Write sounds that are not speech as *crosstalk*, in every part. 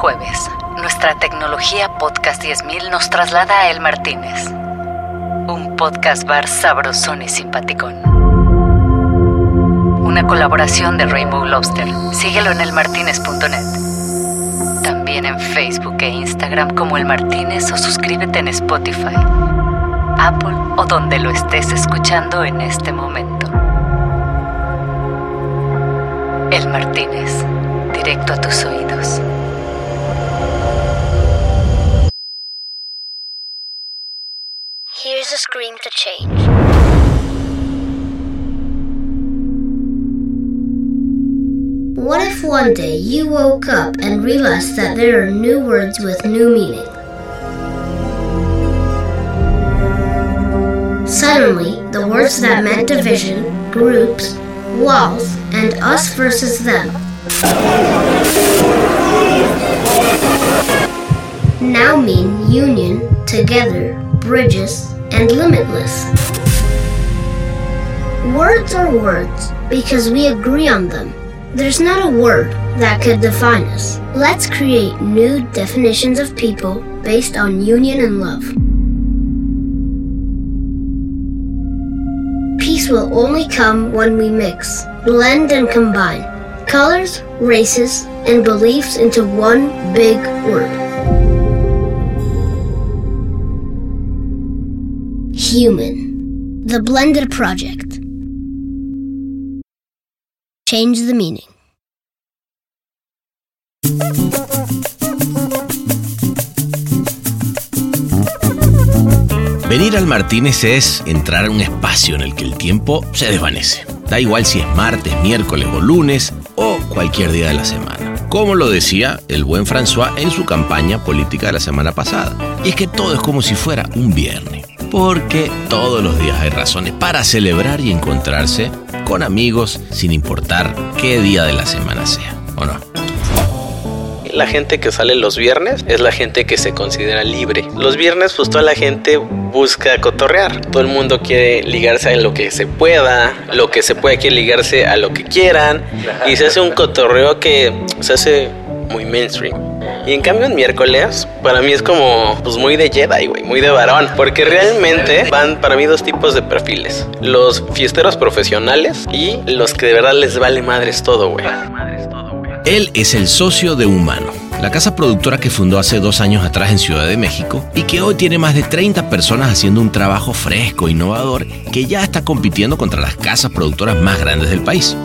jueves, nuestra tecnología Podcast 10000 nos traslada a El Martínez, un podcast bar sabrosón y simpaticón. Una colaboración de Rainbow Lobster. Síguelo en elmartinez.net. También en Facebook e Instagram como El Martínez o suscríbete en Spotify, Apple o donde lo estés escuchando en este momento. El Martínez, directo a tus oídos. To change. What if one day you woke up and realized that there are new words with new meaning? Suddenly, the words that meant division, groups, walls, and us versus them now mean union, together, bridges, and limitless. Words are words because we agree on them. There's not a word that could define us. Let's create new definitions of people based on union and love. Peace will only come when we mix, blend, and combine colors, races, and beliefs into one big word. Human. The Blended Project. Change the meaning. Venir al Martínez es entrar a un espacio en el que el tiempo se desvanece. Da igual si es martes, miércoles o lunes o cualquier día de la semana. Como lo decía el buen François en su campaña política de la semana pasada. Y es que todo es como si fuera un viernes. Porque todos los días hay razones para celebrar y encontrarse con amigos sin importar qué día de la semana sea, ¿o no? La gente que sale los viernes es la gente que se considera libre. Los viernes pues toda la gente busca cotorrear. Todo el mundo quiere ligarse a lo que se pueda, lo que se puede quiere ligarse a lo que quieran y se hace un cotorreo que se hace muy mainstream. Y en cambio en miércoles, para mí es como, pues muy de Jedi, güey, muy de varón. Porque realmente van para mí dos tipos de perfiles. Los fiesteros profesionales y los que de verdad les vale madres todo, güey. Él es el socio de Humano, la casa productora que fundó hace dos años atrás en Ciudad de México y que hoy tiene más de 30 personas haciendo un trabajo fresco, innovador, que ya está compitiendo contra las casas productoras más grandes del país.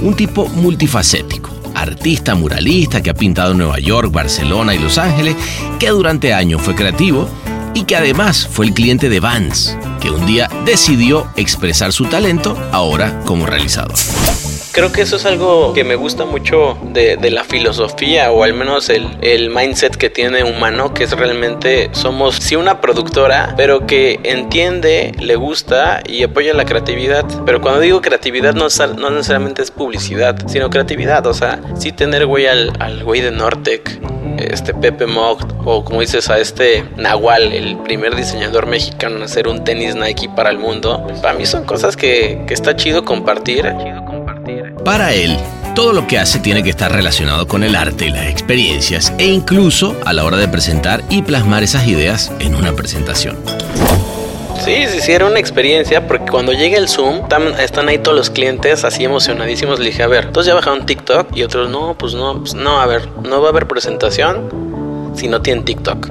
Un tipo multifacético artista muralista que ha pintado en Nueva York, Barcelona y Los Ángeles, que durante años fue creativo y que además fue el cliente de Vans, que un día decidió expresar su talento ahora como realizador. Creo que eso es algo que me gusta mucho de, la filosofía o al menos el, el, mindset que tiene humano, que es realmente somos sí una productora, pero que entiende, le gusta y apoya la creatividad. Pero cuando digo creatividad no, no necesariamente es publicidad, sino creatividad. O sea, sí tener güey al, al güey de Nortec, este Pepe Mogt o como dices a este Nahual, el primer diseñador mexicano en hacer un tenis Nike para el mundo. Para mí son cosas que, que está chido compartir. Para él, todo lo que hace tiene que estar relacionado con el arte y las experiencias e incluso a la hora de presentar y plasmar esas ideas en una presentación. Sí, sí, sí, era una experiencia porque cuando llega el Zoom están, ahí todos los clientes así emocionadísimos. Le dije, a ver, entonces ya bajaron TikTok y otros, no, pues no, pues no, a ver, no va a haber presentación si no tienen TikTok.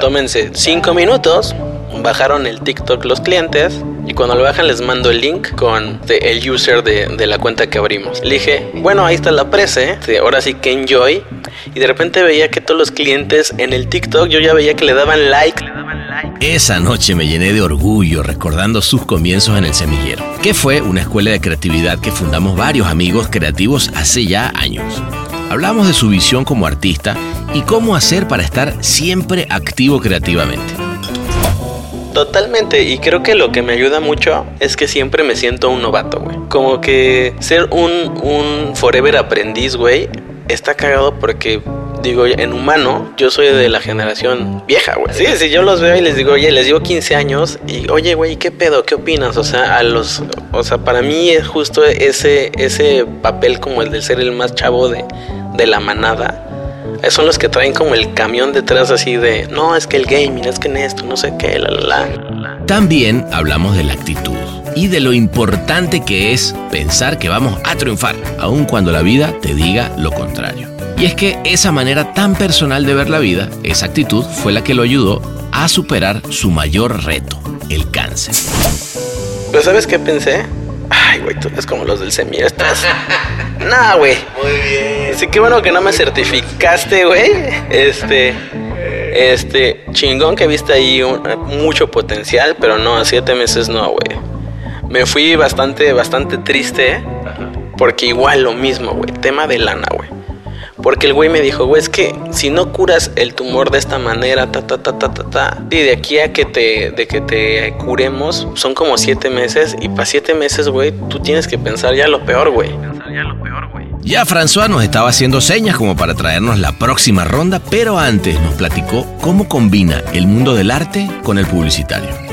Tómense cinco minutos, bajaron el TikTok los clientes y cuando lo bajan les mando el link con el user de, la cuenta que abrimos. Le dije, bueno, ahí está la prese, ahora sí que enjoy. Y de repente veía que todos los clientes en el TikTok yo ya veía que le daban like. Esa noche me llené de orgullo recordando sus comienzos en el semillero, que fue una escuela de creatividad que fundamos varios amigos creativos hace ya años. Hablamos de su visión como artista y cómo hacer para estar siempre activo creativamente. Totalmente, y creo que lo que me ayuda mucho es que siempre me siento un novato, güey. Como que ser un, un forever aprendiz, güey, está cagado porque digo, en humano, yo soy de la generación vieja, güey. Sí, sí, yo los veo y les digo, oye, les digo 15 años y, oye, güey, ¿qué pedo? ¿Qué opinas? O sea, a los, o sea, para mí es justo ese, ese papel como el de ser el más chavo de, de la manada son los que traen como el camión detrás así de, no, es que el gaming, es que en esto, no sé qué, la, la, la. También hablamos de la actitud y de lo importante que es pensar que vamos a triunfar, aun cuando la vida te diga lo contrario. Y es que esa manera tan personal de ver la vida, esa actitud fue la que lo ayudó a superar su mayor reto, el cáncer. Pero ¿sabes qué pensé? Güey, tú eres como los del semilla. Estás. *laughs* nah, güey. Muy bien. Así que bueno que no me certificaste, güey. Este. Este. Chingón que viste ahí mucho potencial, pero no, a siete meses no, güey. Me fui bastante, bastante triste. Porque igual lo mismo, güey. Tema de lana, güey. Porque el güey me dijo, güey, es que si no curas el tumor de esta manera, ta, ta, ta, ta, ta, ta, y de aquí a que te, de que te curemos, son como siete meses, y para siete meses, güey, tú tienes que pensar ya lo peor, güey. Ya. Ya François nos estaba haciendo señas como para traernos la próxima ronda, pero antes nos platicó cómo combina el mundo del arte con el publicitario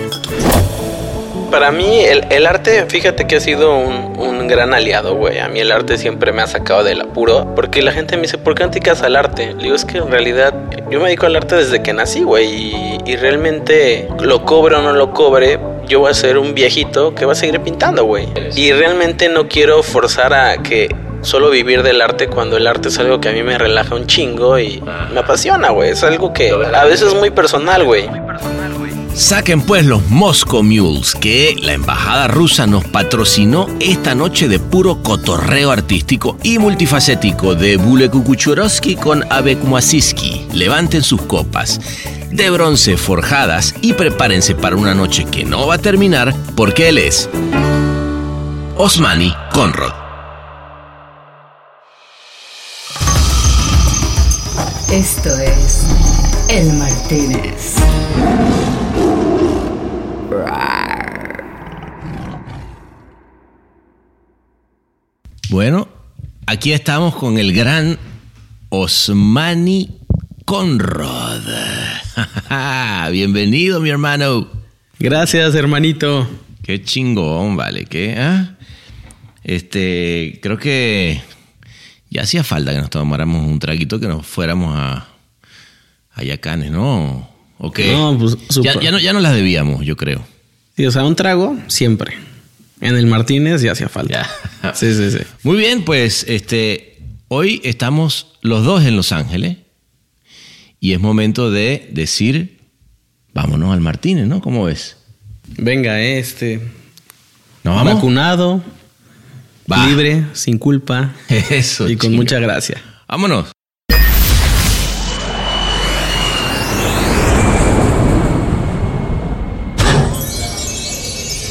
para mí el, arte, fíjate que ha sido un, gran aliado, güey. A mí el arte siempre me ha sacado del apuro. Porque la gente me dice, ¿por qué no te dedicas al arte? Le digo, es que en realidad yo me dedico al arte desde que nací, güey. Y, y, realmente lo cobre o no lo cobre, yo voy a ser un viejito que va a seguir pintando, güey. Y realmente no quiero forzar a que solo vivir del arte cuando el arte es algo que a mí me relaja un chingo y me apasiona, güey. Es algo que a veces es muy personal, güey. Saquen pues los Moscow Mules, que la embajada rusa nos patrocinó esta noche de puro cotorreo artístico y multifacético de Bule Kukuchurovsky con Abek Mwasiski. Levanten sus copas de bronce forjadas y prepárense para una noche que no va a terminar porque él es Osmani Conrad. Esto es El Martínez. Bueno, aquí estamos con el gran Osmani Conrad. *laughs* Bienvenido, mi hermano. Gracias, hermanito. Qué chingón, vale, ¿qué? Ah? Este, creo que ya hacía falta que nos tomáramos un traguito, que nos fuéramos a, a Yacanes, ¿no? ¿O qué? No, pues, ya, ya, no, ya no las debíamos, yo creo. Sí, o sea, un trago siempre. En el Martínez ya hacía falta. *laughs* Sí, sí, sí. Muy bien, pues este, hoy estamos los dos en Los Ángeles y es momento de decir, vámonos al Martínez, ¿no? ¿Cómo ves? Venga, este. ¿Nos vamos? Vacunado, libre, sin culpa. *laughs* Eso. Y con mucha gracia. Vámonos.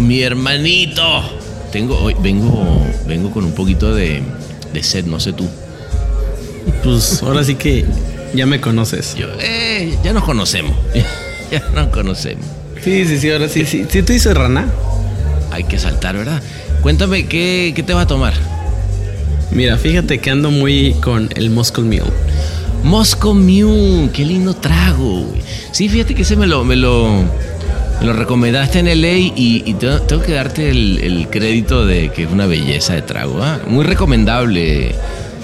Mi hermanito. Tengo, hoy vengo, vengo con un poquito de, sed, no sé tú. Pues ahora sí que ya me conoces. Eh, ya nos conocemos. *laughs* ya nos conocemos. Sí, sí, sí, ahora sí, sí. ¿Sí tú dices rana? Hay que saltar, ¿verdad? Cuéntame, ¿qué, te vas a tomar? Mira, fíjate que ando muy con el Moscow Mule. Moscow Mule, qué lindo trago. Sí, fíjate que ese me lo, me lo, lo recomendaste en LA y, y tengo que darte el, crédito de que es una belleza de trago. ¿ah? Muy recomendable.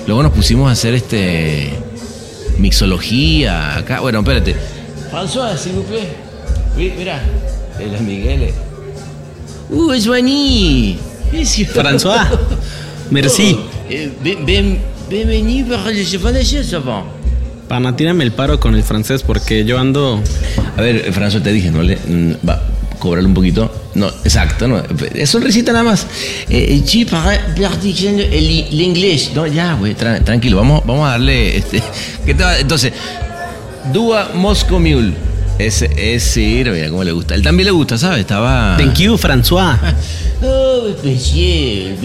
Luego nos pusimos a hacer este mixología acá. Bueno, espérate. François, s'il vous plaît. mira, el Miguel. Uh, es Vani. François. *laughs* Merci. Oh, eh, le Pana, tírame el paro con el francés porque yo ando. A ver, François, te dije, no le. Va, cobrarle un poquito. No, exacto, no. Es sonrisita nada más. Eh, el inglés. No, ya, güey, tranquilo. Vamos, vamos a darle. Este, *laughs* ¿qué te va? Entonces, Dua Moscow Mule. Ese, ese, mira cómo le gusta. Él también le gusta, ¿sabes? Estaba. Thank you, François. *laughs* oh, especial,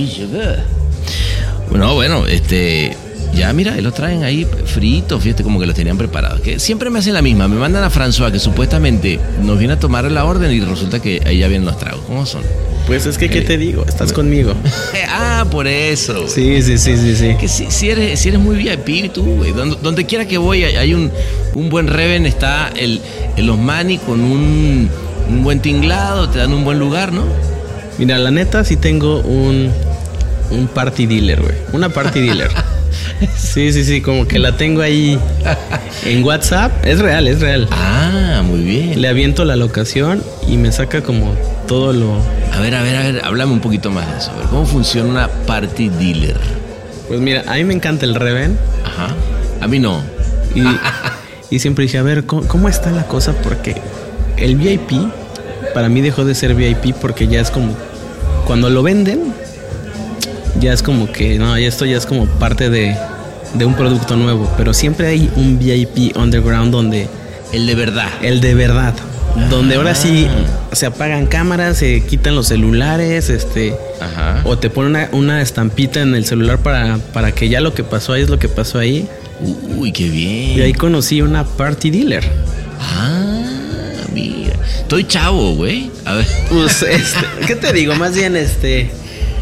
Bueno, bueno, este. Ya, mira, los traen ahí fritos, fíjate como que los tenían preparados. Que siempre me hacen la misma. Me mandan a François, que supuestamente nos viene a tomar la orden y resulta que ahí ya vienen los tragos. ¿Cómo son? Pues es que, ¿qué eh, te digo? Estás conmigo. *laughs* ah, por eso. Sí, sí, sí, sí, sí. Que si, eres, si eres muy VIP, tú, güey. Donde, quiera que voy, hay un, un buen Reven, está el, el Osmani con un, un buen tinglado, te dan un buen lugar, ¿no? Mira, la neta sí tengo un, un party dealer, güey. Una party dealer. *laughs* Sí, sí, sí, como que la tengo ahí en WhatsApp. Es real, es real. Ah, muy bien. Le aviento la locación y me saca como todo lo... A ver, a ver, a ver, háblame un poquito más de eso. A ver, ¿cómo funciona una party dealer? Pues mira, a mí me encanta el Reven. Ajá. A mí no. Y, *laughs* siempre dije, a ver, ¿cómo, está la cosa? Porque el VIP, para mí dejó de ser VIP porque ya es como... Cuando lo venden, ya es como que, no, esto ya es como parte de, de un producto nuevo. Pero siempre hay un VIP underground donde... El de verdad. El de verdad. Donde ahora sí ah. se apagan cámaras, se quitan los celulares, este, o te ponen una, estampita en el celular para, para que ya lo que pasó ahí es lo que pasó ahí. Uy, qué bien. Y ahí conocí una party dealer. Ah, mira. Estoy chavo, güey. A ver. Pues, este, ¿qué te digo? Más bien, este.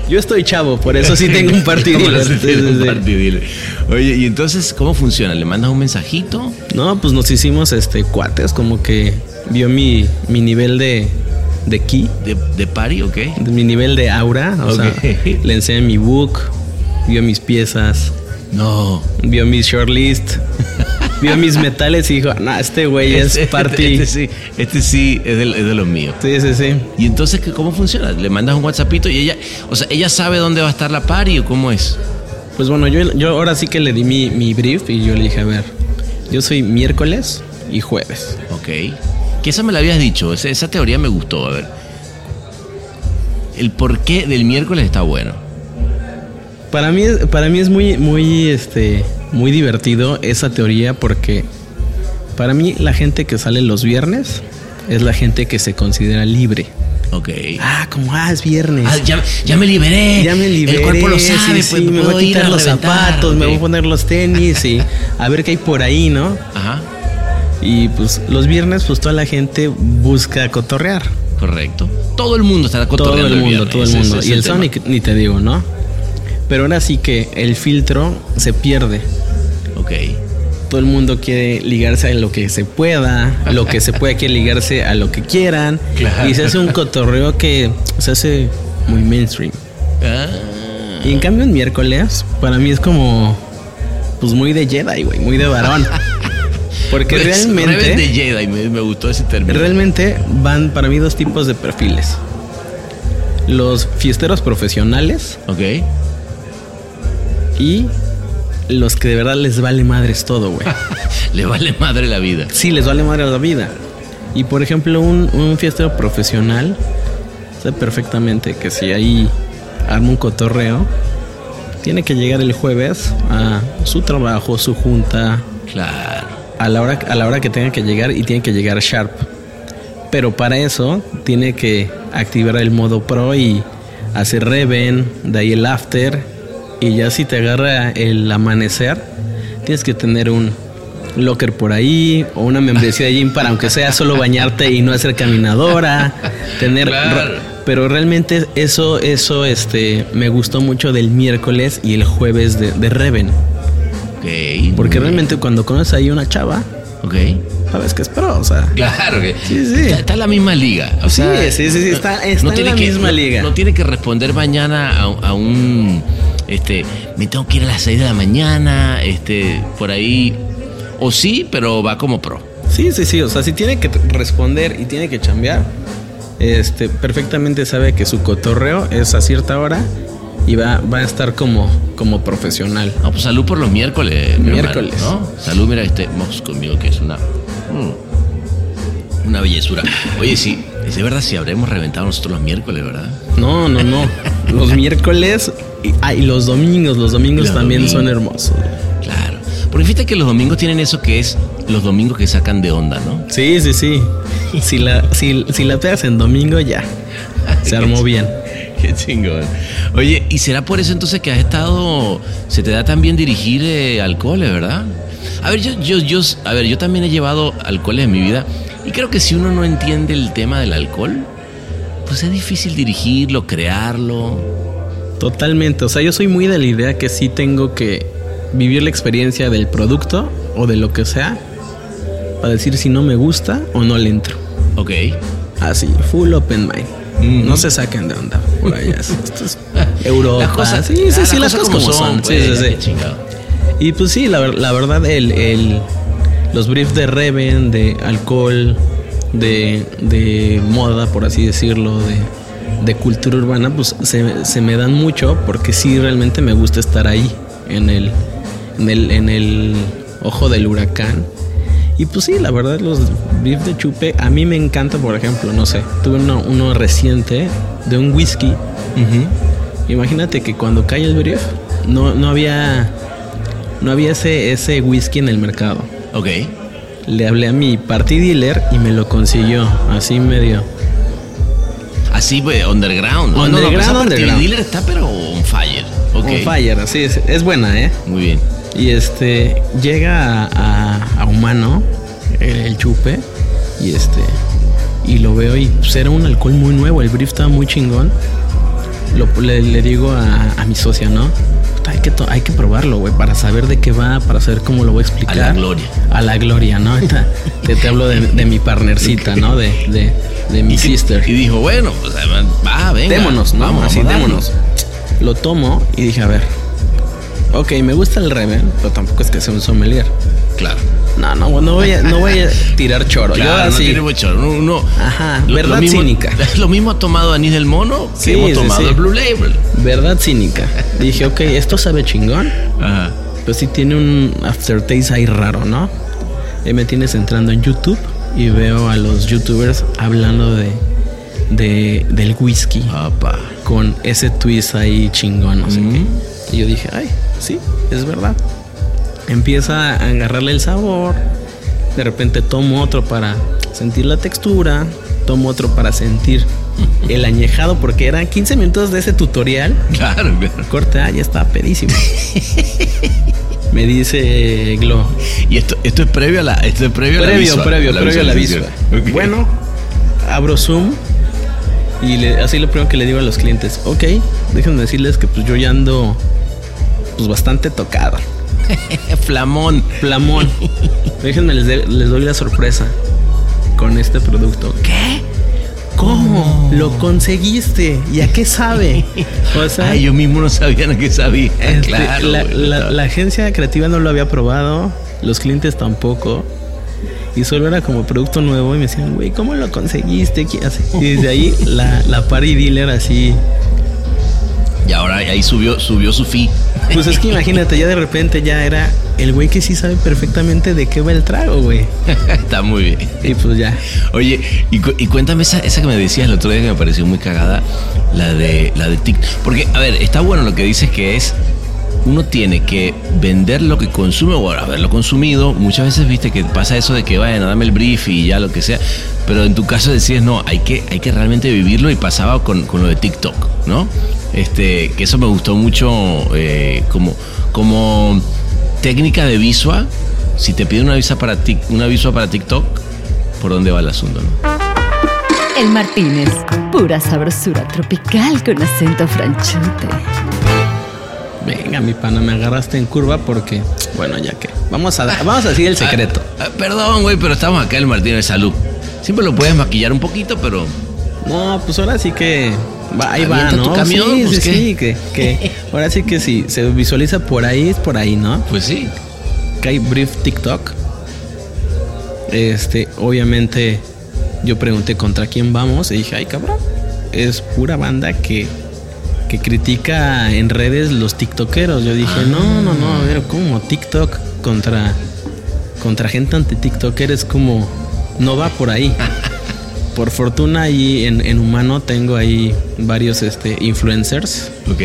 Yo estoy chavo, por eso sí tengo un *laughs* party dealer. Oye, y entonces, ¿cómo funciona? ¿Le mandas un mensajito? No, pues nos hicimos este cuates, como que vio mi, mi nivel de, de ki. ¿De, de party o? De mi nivel de aura. O sea, *laughs* le enseñé mi book, vio mis piezas. No. Vio mi shortlist. Vio mis metales y dijo, no, este güey es este, party. Este, sí, este sí es de, los míos. Sí, sí, sí. ¿Y entonces cómo funciona? ¿Le mandas un WhatsAppito y ella, o sea, ella sabe dónde va a estar la party o cómo es? Pues bueno, yo, yo ahora sí que le di mi, mi brief y yo le dije, a ver, yo soy miércoles y jueves. Ok. Que esa me la habías dicho, esa, esa teoría me gustó, a ver. El porqué del miércoles está bueno. Para mí, para mí es muy, muy, este, muy divertido esa teoría porque para mí la gente que sale los viernes es la gente que se considera libre. Ok. Ah, como, ah, es viernes. Ah, ya, me liberé. Ya me liberé. El cuerpo lo sabe, sí, pues, me voy a quitar los zapatos, me voy a poner los tenis y a ver qué hay por ahí, ¿no? Ajá. Y pues los viernes, pues toda la gente busca cotorrear. Correcto. Todo el mundo estará cotorreando. Todo el mundo, todo el mundo. y el, Sonic, ni te digo, ¿no? Pero ahora sí que el filtro se pierde. Ok. Todo el mundo quiere ligarse a lo que se pueda, lo que se pueda quiere ligarse a lo que quieran. Y se hace un cotorreo que se hace muy mainstream. Ah. Y en cambio en miércoles, para mí es como, pues muy de Jedi, güey, muy de varón. *laughs* Porque pues, realmente. de Jedi, me, gustó ese término. Realmente van para mí dos tipos de perfiles. Los fiesteros profesionales. Ok. Y los que de verdad les vale madres todo, güey. *laughs* Le vale madre la vida. Sí, les vale madre la vida. Y por ejemplo, un, un fiestero profesional sabe perfectamente que si ahí arma un cotorreo, tiene que llegar el jueves a su trabajo, su junta. Claro a la hora, a la hora que tenga que llegar y tiene que llegar sharp. Pero para eso tiene que activar el modo pro y hacer reven, de ahí el after. Y ya si te agarra el amanecer, tienes que tener un locker por ahí o una membresía de gym para aunque sea solo bañarte y no hacer caminadora, *laughs* tener pero realmente eso eso este me gustó mucho del miércoles y el jueves de, de Reven. Porque realmente cuando conoces ahí una chava, ok. Sabes que es pro, o sea. Claro que. Sí, sí. Está, en la misma liga. O sí, sí, sí, está, está en la misma liga. No, tiene que responder mañana a, un. Este, me tengo que ir a las 6 de la mañana, este, por ahí. O sí, pero va como pro. Sí, sí, sí. O sea, si tiene que responder y tiene que chambear, este, perfectamente sabe que su cotorreo es a cierta hora y va, va a estar como, como profesional. No, pues salud por los miércoles. Miércoles. ¿no? Salud, mira, este Mox conmigo que es una. Mm, una bellezura. Oye, sí, de verdad si habremos reventado nosotros los miércoles, ¿verdad? No, no, no. los miércoles y, ah, los domingos, los domingos también son hermosos. Claro. Porque fíjate que los domingos tienen eso que es los domingos que sacan de onda, ¿no? Sí, sí, sí. Si la, si, si la pegas en domingo, ya. *laughs* Se armó bien. Qué chingón. Oye, ¿y será por eso entonces que has estado, se te da tan bien dirigir eh, alcoholes, verdad? A ver, yo, yo, yo, a ver, yo también he llevado alcoholes en mi vida y creo que si uno no entiende el tema del alcohol, pues es difícil dirigirlo, crearlo. Totalmente. O sea, yo soy muy de la idea que sí tengo que vivir la experiencia del producto o de lo que sea para decir si no me gusta o no le entro. Ok. Así, full open mind. No se saquen de onda por allá. *laughs* Esto es Europa. Las cosas, sí, sí, sí, las cosas como son. Sí, sí, sí. Y pues sí, la, la verdad, el, el- los briefs de Reven, de alcohol, de, de moda, por así decirlo, de, de cultura urbana, pues se, se me dan mucho porque sí realmente me gusta estar ahí, en el, en el, en el ojo del huracán. Y pues sí, la verdad, los briefs de chupe, a mí me encanta, por ejemplo, no sé, tuve uno, uno reciente de un whisky. Imagínate que cuando cae el brief, no, no había no había ese, ese whisky en el mercado. Ok. Le hablé a mi party dealer y me lo consiguió, así medio. Así, pues, underground. Underground, no, no, underground. del dealer está, pero on fire. Ok. On fire, así es, es buena, ¿eh? Muy bien. Y este, llega a, a- a humano el, el chupe y este, y lo veo y pues era un alcohol muy nuevo, el brief estaba muy chingón. Lo, le, le digo a, a mi socia, ¿no? Puta, Hay que, hay que probarlo, güey, para saber de qué va, para saber cómo lo voy a explicar. A la gloria. A la gloria, ¿no? Te, te hablo de, de mi partnercita, ¿no? De, de, de mi Y, que- sister. y dijo, bueno, pues va, venga. Démonos, ¿no? Vamos, Así, démonos. Lo tomo y dije, a ver. Ok, me gusta el Reven, pero tampoco es que sea un sommelier. Claro. No, no, no voy a, no voy a *laughs* tirar choro. Claro, Yo no así. tiene mucho. Uno- Ajá, lo- verdad lo mismo, cínica. *laughs* Lo mismo ha tomado Anís del Mono que Sí, hemos sí, tomado sí. el Blue Label. Verdad cínica. Dije, ok, esto sabe chingón. Ajá. Pero sí tiene un aftertaste ahí raro, ¿no? Ahí me tienes entrando en YouTube y veo a los youtubers hablando de, de del whisky Papá. con ese twist ahí chingón, no sé qué. Y yo dije, ay, sí, es verdad. Empieza a agarrarle el sabor. De repente tomo otro para sentir la textura. Tomo otro para sentir el añejado, porque eran 15 minutos de ese tutorial. Claro, claro. Corte, ah, ya está pedísimo. *laughs* Me dice Glo. Y esto, esto es previo a la, esto es previo, a la Previo, visual, previo, previo a la visual. Bueno, abro Zoom y le- así lo primero que le digo a los clientes, ok, déjenme decirles que pues yo ya ando pues bastante tocado. *laughs* Flamón. Flamón. déjenme les, de- les doy la sorpresa con este producto. ¿Qué? ¿Cómo? ¿Lo conseguiste? ¿Y a qué sabe? O sea, Ay, yo mismo no sabía lo que sabía. Este, claro. la, güey, la- claro. la agencia creativa no lo había probado, los clientes tampoco. Y solo era como producto nuevo y me decían, güey, ¿cómo lo conseguiste? ¿Qué hace?" Y desde ahí la, la party dealer así. Y ahora ahí subió, subió su fee. Pues es que imagínate, ya de repente ya era el güey que sí sabe perfectamente de qué va el trago, güey. *laughs* Está muy bien. Y pues ya. Oye, y, cu- y cuéntame esa, esa que me decías el otro día que me pareció muy cagada, la de la de TikTok. Porque, a ver, está bueno lo que dices que es uno tiene que vender lo que consume o haberlo consumido. Muchas veces viste que pasa eso de que vayan a dame el brief y ya lo que sea. Pero en tu caso decías, no, hay que, hay que realmente vivirlo y pasaba con, con lo de TikTok, ¿no? Este, que eso me gustó mucho eh, como, como técnica de visual. Si te piden una visa para tic- una visual para TikTok, ¿por dónde va el asunto? no? El Martínez, pura sabrosura tropical con acento franchute. Venga, mi pana, me agarraste en curva porque, bueno, ya que. Vamos a, vamos a decir el secreto. Ah, ah, perdón, güey, pero estamos acá en el Martínez de Salud. Siempre lo puedes maquillar un poquito, pero No, pues ahora sí que va, ahí va, Avienta tu ¿no? camión, sí, pues, sí, sí, que, que ahora sí que si se visualiza por ahí, es por ahí, ¿no? pues sí. Que hay brief TikTok. Este, obviamente, yo pregunté contra quién vamos y dije, ay cabrón, es pura banda que, que critica en redes los tiktokeros. Yo dije, no, no, no, a ver, ¿cómo? TikTok contra, contra gente anti tiktoker es como, no va por ahí. *laughs* Por fortuna ahí en, en humano tengo ahí varios este, influencers Ok.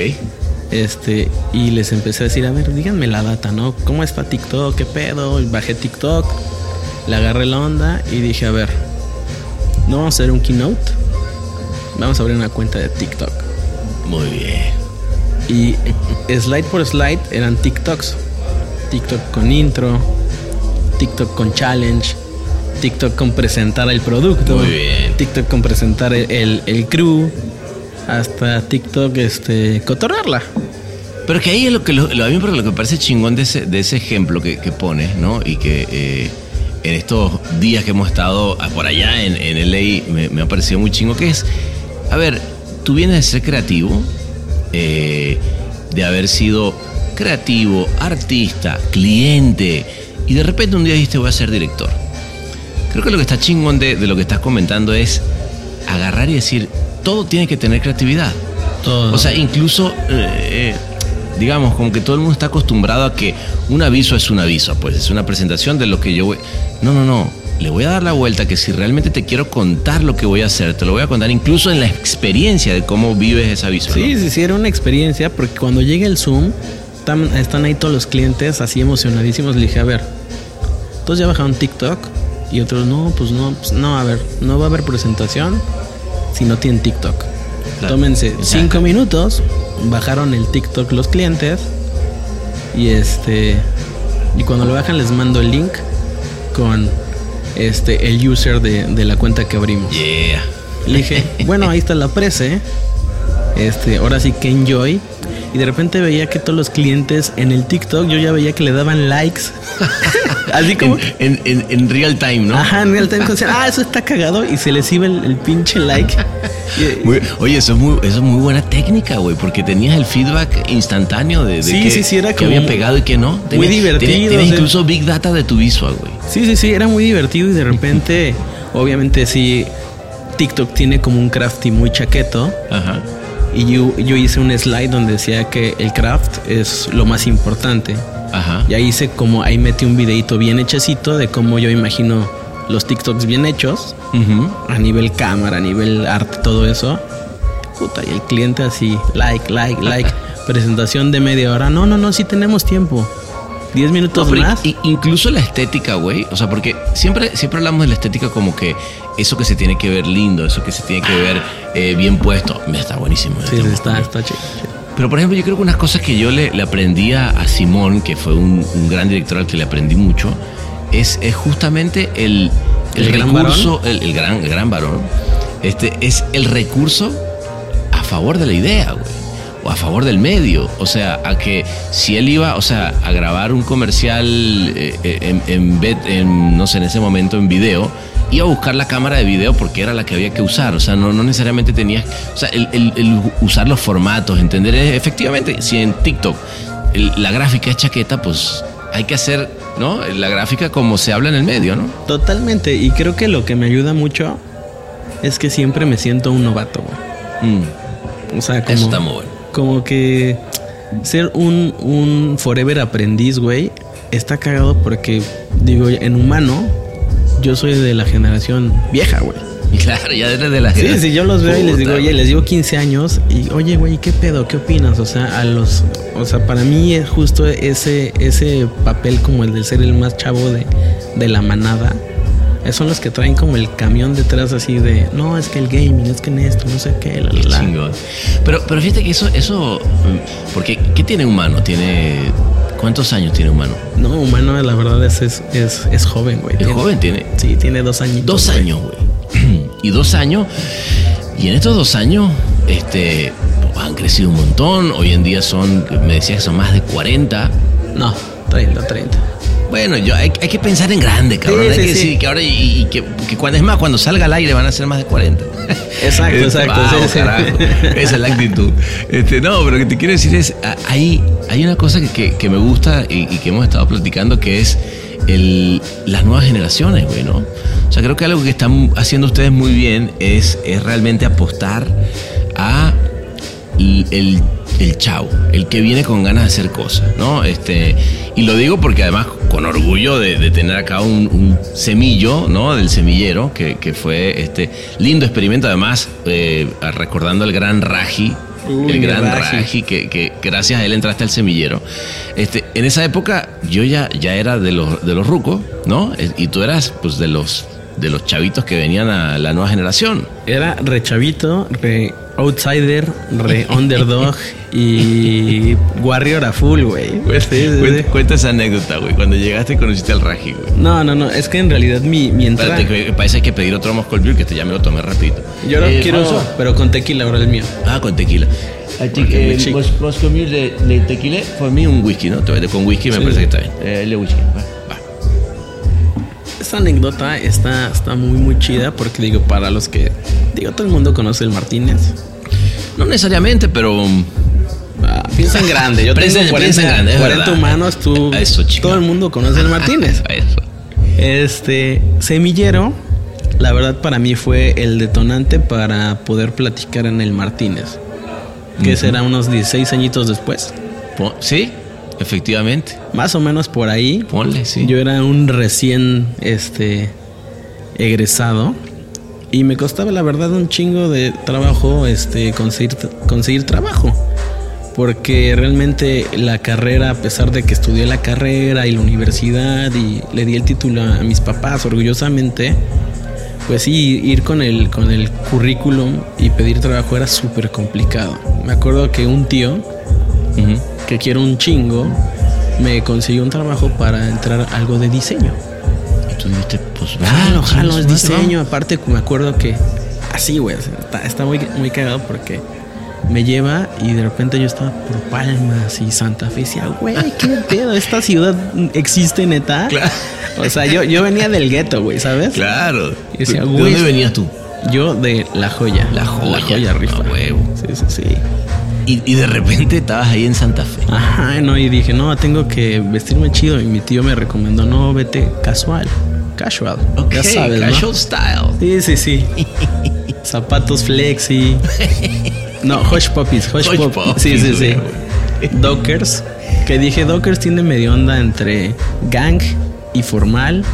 Este, y les empecé a decir, a ver, díganme la data, ¿no? ¿Cómo es para TikTok? ¿Qué pedo? Y bajé TikTok, le agarré la onda y dije, a ver, no vamos a hacer un keynote, vamos a abrir una cuenta de TikTok. Muy bien. Y slide por slide eran TikToks. TikTok con intro, TikTok con challenge, TikTok con presentar el producto, Muy bien. TikTok con presentar el, el, el crew, hasta TikTok este cotorrearla. Pero que ahí es lo que lo, lo- a mí lo que me parece chingón de ese, de ese ejemplo que, que pones, ¿no? Y que eh, en estos días que hemos estado por allá en, en LA me, me ha parecido muy chingo, que es, a ver, tú vienes de ser creativo, eh, de haber sido creativo, artista, cliente, y de repente un día dijiste voy a ser director. Creo que lo que está chingón de, de lo que estás comentando es agarrar y decir, todo tiene que tener creatividad. Todo. O sea, incluso, eh, eh, digamos, como que todo el mundo está acostumbrado a que un aviso es un aviso, pues es una presentación de lo que yo voy... No, no, no. Le voy a dar la vuelta que si realmente te quiero contar lo que voy a hacer, te lo voy a contar incluso en la experiencia de cómo vives ese aviso. ¿no? Sí, sí, sí, era una experiencia porque cuando llega el Zoom, están, están ahí todos los clientes así emocionadísimos. Le dije, a ver, todos ya bajaron TikTok y otros no, pues no, pues no, a ver, no va a haber presentación si no tienen TikTok. Claro. Tómense Exacto. cinco minutos, bajaron el TikTok los clientes y este y cuando lo bajan les mando el link con este el user de, de la cuenta que abrimos. Yeah. Le dije, bueno, ahí está la prese. Este, ahora sí que enjoy. Y de repente veía que todos los clientes en el TikTok, yo ya veía que le daban likes. *laughs* Así como. En, en- real time, ¿no? Ajá, en real time ah, eso está cagado. Y se les iba el, el pinche like. *laughs* Muy- oye, eso es, muy, eso es muy buena técnica, güey, porque tenías el feedback instantáneo de, de Sí, que, sí, sí, era que había pegado y que no. muy divertido, Tienes, o tienes sea. incluso big data de tu visual, güey. sí, sí, sí, era muy divertido. Y de repente, obviamente, sí, TikTok tiene como un crafty muy chaqueto. Ajá. Y yo, yo hice un slide donde decía que el craft es lo más importante. Ajá. Y ahí hice como, ahí metí un videito bien hechecito de cómo yo imagino los TikToks bien hechos, Ujú. a nivel cámara, a nivel arte, todo eso. Puta, y el cliente así, like, like, like. *laughs* Presentación de media hora. No, no, no, sí tenemos tiempo. Diez minutos No, pero más. incluso la estética, güey. O sea, porque siempre, siempre hablamos de la estética como que eso que se tiene que ver lindo, eso que se tiene que ver eh, bien puesto. Está buenísimo. sí, sí, está, está chido. Pero por ejemplo, yo creo que unas cosas que yo le, le aprendí a, Simón, que fue un, un gran director al que le aprendí mucho, es, es justamente el, el, ¿El gran recurso, el, el gran, el gran varón, este, es el recurso a favor de la idea, güey. O a favor del medio. O sea, a que si él iba, o sea, a grabar un comercial eh, eh, en, en, no sé, en ese momento en video, iba a buscar la cámara de video porque era la que había que usar. O sea, no, no necesariamente tenías. O sea, el, el- el usar los formatos, entender. eh, Efectivamente, si en TikTok el- la gráfica es chaqueta, pues hay que hacer, ¿no? La gráfica como se habla en el medio, ¿no? Totalmente. Y creo que lo que me ayuda mucho es que siempre me siento un novato, güey. Mm, O sea, como, Eso está muy bueno. como que ser un, un forever aprendiz, güey, está cagado porque, digo, en humano, yo soy de la generación vieja, güey. *laughs* Claro, ya desde la Sí, sí, yo los veo y les digo, oye, les digo 15 años y, oye, güey, ¿qué pedo? ¿Qué opinas? O sea, a los, o sea, para mí es justo ese, ese papel como el de ser el más chavo de, de la manada. Esos son los que traen como el camión detrás así de, no, es que el gaming, es que en esto, no sé qué, la, la, la". chingón. Pero, pero fíjate que eso, eso, mm, porque ¿qué tiene humano? Tiene, ¿cuántos años tiene humano? No, humano, la verdad es, es, es, es joven, güey. Tiene- joven tiene Sí, tiene dos añitos. dos güey. años, güey. *clears throat* y dos años, y en estos dos años, este, han crecido un montón. Hoy en día son, me decías que son más de 40. No, 30, 30. Bueno, yo, hay, hay que pensar en grande, cabrón. Sí, hay sí, que sí. decir que ahora, y, y que, que cuando es más, cuando salga al aire van a ser más de 40. *laughs* Exacto, *laughs* exacto. Esa es la actitud. Este, no, pero lo que te quiero decir es, a- hay, hay una cosa que, que- que me gusta y, y que hemos estado platicando que es el, las nuevas generaciones, güey, ¿no? O sea, creo que algo que están haciendo ustedes muy bien es, es realmente apostar a y el, el chavo, el que viene con ganas de hacer cosas, ¿no? Este, y lo digo porque además con orgullo de, de tener acá un, un semillo, ¿no? Del semillero, que, que fue este lindo experimento, además, eh, recordando al gran Raji, Uy, el gran Raji. Raji, que, que gracias a él entraste al semillero. Este, en esa época yo ya, ya era de los, de los rucos, ¿no? Y tú eras pues de los, de los chavitos que venían a la nueva generación. Era re chavito, re outsider, re *laughs* underdog y warrior a full, güey. Sí, sí, Cuenta, sí. cuenta esa anécdota, güey. Cuando llegaste y conociste al Raji, güey. No, no, no, es que en realidad mi, mi entrada... Espérate, parece que hay que pedir otro Moscow que este ya me lo tomé rapidito. Yo lo Eh, quiero, Alfonso. pero con tequila ahora el mío. Ah, con tequila. I think, eh. Mos- Moscow Mule de, de tequila, por mí un whisky, ¿no? Te- Con whisky me Sí. parece que está bien. Eh, el de whisky, va, va. Esta anécdota está, está muy, muy chida porque digo, para los que... Digo, todo el mundo conoce el Martínez. No necesariamente, pero... Ah, piensa en grande. *laughs* Yo Piensa- tengo 40, piensa en grande, es 40 verdad. humanos, tú... Eso, todo el mundo conoce el Martínez. Eso. Este, Semillero, la verdad para mí fue el detonante para poder platicar en el Martínez. Que será unos 16 añitos después. Sí, efectivamente. Más o menos por ahí. Ponle, sí. Yo era un recién este egresado y me costaba la verdad un chingo de trabajo este conseguir conseguir trabajo. Porque realmente la carrera, a pesar de que estudié la carrera y la universidad y le di el título a mis papás orgullosamente, pues sí, ir con el, con el currículum y pedir trabajo era súper complicado. Me acuerdo que un tío, Que quiero un chingo, me consiguió un trabajo para entrar a algo de diseño. Y tú dijiste, pues Jalo, chingue jalo, es diseño. Aparte, me acuerdo que así, güey, está, está muy, muy cagado porque me lleva y de repente yo estaba por Palmas y Santa Fe y decía, güey, qué *laughs* pedo, esta ciudad existe neta. Claro. O sea, yo, yo venía del gueto, güey, ¿sabes? Claro. Y decía, ¿De dónde venías tú? Yo de La Joya. La Joya. La Joya rifa. Huevo. Sí, sí, sí. Y, y de repente estabas ahí en Santa Fe. Ajá, no, y dije, no, tengo que vestirme chido. Y mi tío me recomendó, no, vete casual. Casual. Ok, ya sabes, ¿no? casual style. Sí, sí, sí. *laughs* Zapatos flexi. No, Hush Puppies, Hush, Hush Pop- Puppies, Sí, sí, sí. Dockers. Que dije, Dockers tiene medio onda entre gang y formal.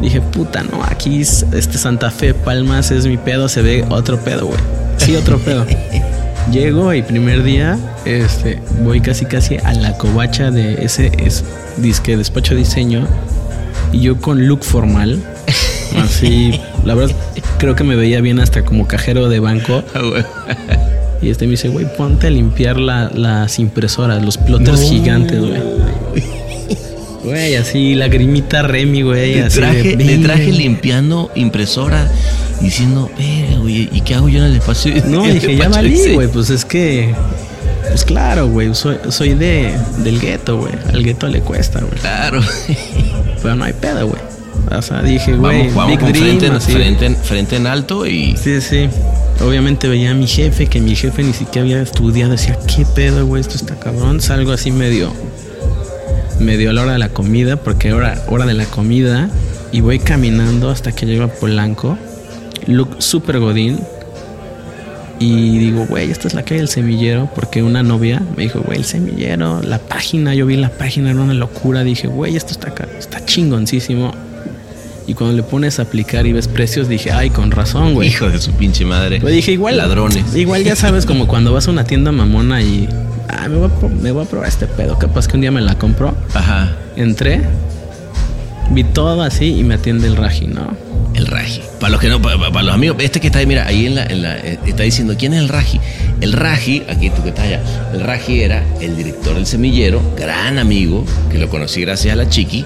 Dije, puta, no, aquí es- este Santa Fe, Palmas es mi pedo, se ve otro pedo, güey. Sí, otro pedo. *laughs* Llego y primer día, este, voy casi casi a la covacha de ese es, disque despacho de diseño y yo con look formal, *laughs* así, la verdad creo que me veía bien hasta como cajero de banco *laughs* Ah, y este me dice, güey, ponte a limpiar la- las impresoras, los plotters gigantes, güey. Güey, así, lagrimita Remy, güey, De así. traje, de, traje limpiando impresora diciendo, verga, güey, ¿y qué hago yo en el espacio? *laughs* No, dije, ya valí, diseño?" güey, pues es que... Pues claro, güey, soy, soy de, del gueto, güey. Al gueto le cuesta, güey. Claro. *laughs* Pero no hay pedo, güey. O sea, dije, güey, Big Dream, frente, en- así. frente, en- frente en alto y... Sí, sí. Obviamente veía a mi jefe, que mi jefe ni siquiera había estudiado. Decía, ¿qué pedo, güey? Esto está cabrón. Salgo así medio. Medio a la hora de la comida, porque hora, hora de la comida. Y voy caminando hasta que llego a Polanco. Look super godín. Y digo, güey, esta es la calle del semillero. Porque una novia me dijo, güey, el semillero, la página. Yo vi la página, era una locura. Dije, güey, esto está, está chingoncísimo. Y cuando le pones a aplicar y ves precios, dije, ay, con razón, güey. Hijo de su pinche madre. Pues dije, igual. Ladrones. Igual ya sabes, como cuando vas a una tienda mamona y. Ah, me voy, a, me voy a probar este pedo. Capaz que un día me la compro. Ajá. Entré, vi todo así y me atiende el Raji, ¿no? El Raji. Para los que no, para, para los amigos, este que está ahí, mira, ahí en la, en la- eh, está diciendo, ¿quién es el Raji? El Raji, aquí tú que estás allá, el Raji era el director del semillero, gran amigo, que lo conocí gracias a la Chiqui,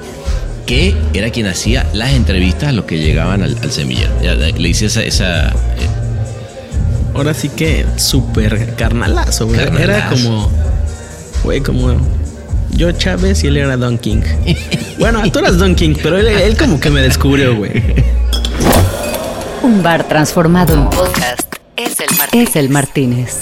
que era quien hacía las entrevistas a los que llegaban al, al semillero. Le hice esa, esa eh, Ahora sí que súper carnalazo, güey. Era como. Güey, como. Yo Chávez y él era Don King. bueno, tú eras Don King, pero él, él como que me descubrió, güey. Un bar transformado en podcast es el Martínez. Es el Martínez.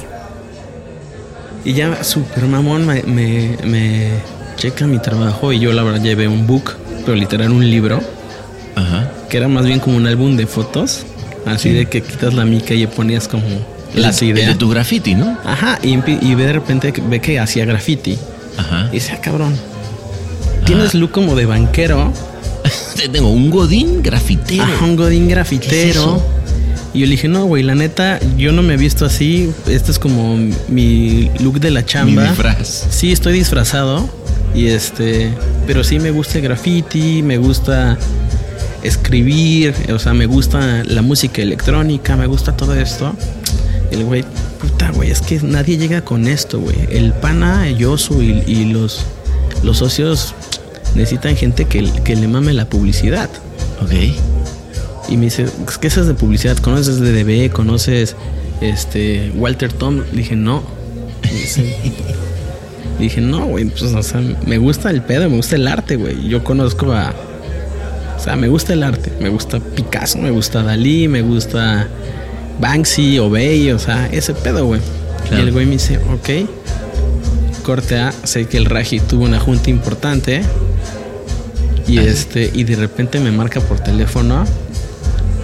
Y ya super mamón me, me, me checa mi trabajo y yo la verdad llevé un book, pero literal un libro, ajá. que era más bien como un álbum de fotos, así de que quitas la mica y le ponías como las ideas. de tu graffiti, ¿no? Ajá, y, y ve de repente que- ve que hacía graffiti. Ajá. Y dice, ah, cabrón, tienes look como de banquero, *laughs* Tengo un godín grafitero. ajá, un godín ¿Qué es grafitero. Y yo le dije, no, güey, la neta, yo no me he visto así. Este es como mi look de la chamba. Mi disfraz. Sí, estoy disfrazado. Y este, pero sí me gusta el graffiti, me gusta escribir, o sea, me gusta la música electrónica, me gusta todo esto. El güey, puta, güey, es que nadie llega con esto, güey. El pana, Yosu y, y los, los socios necesitan gente que, que le mame la publicidad. Ok. Y me dice, ¿qué es de publicidad? ¿Conoces DDB? ¿Conoces este Walter Tom? Le dije, no. Dice- *laughs* dije, no, güey, pues, o sea, me gusta el pedo, me gusta el arte, güey. Yo conozco a. O sea, me gusta el arte. Me gusta Picasso, me gusta Dalí, me gusta Banksy, Obey, o sea, ese pedo, güey. Claro. Y el güey me dice, ok. Corte A, sé que el Raji tuvo una junta importante. Y este, y de repente me marca por teléfono.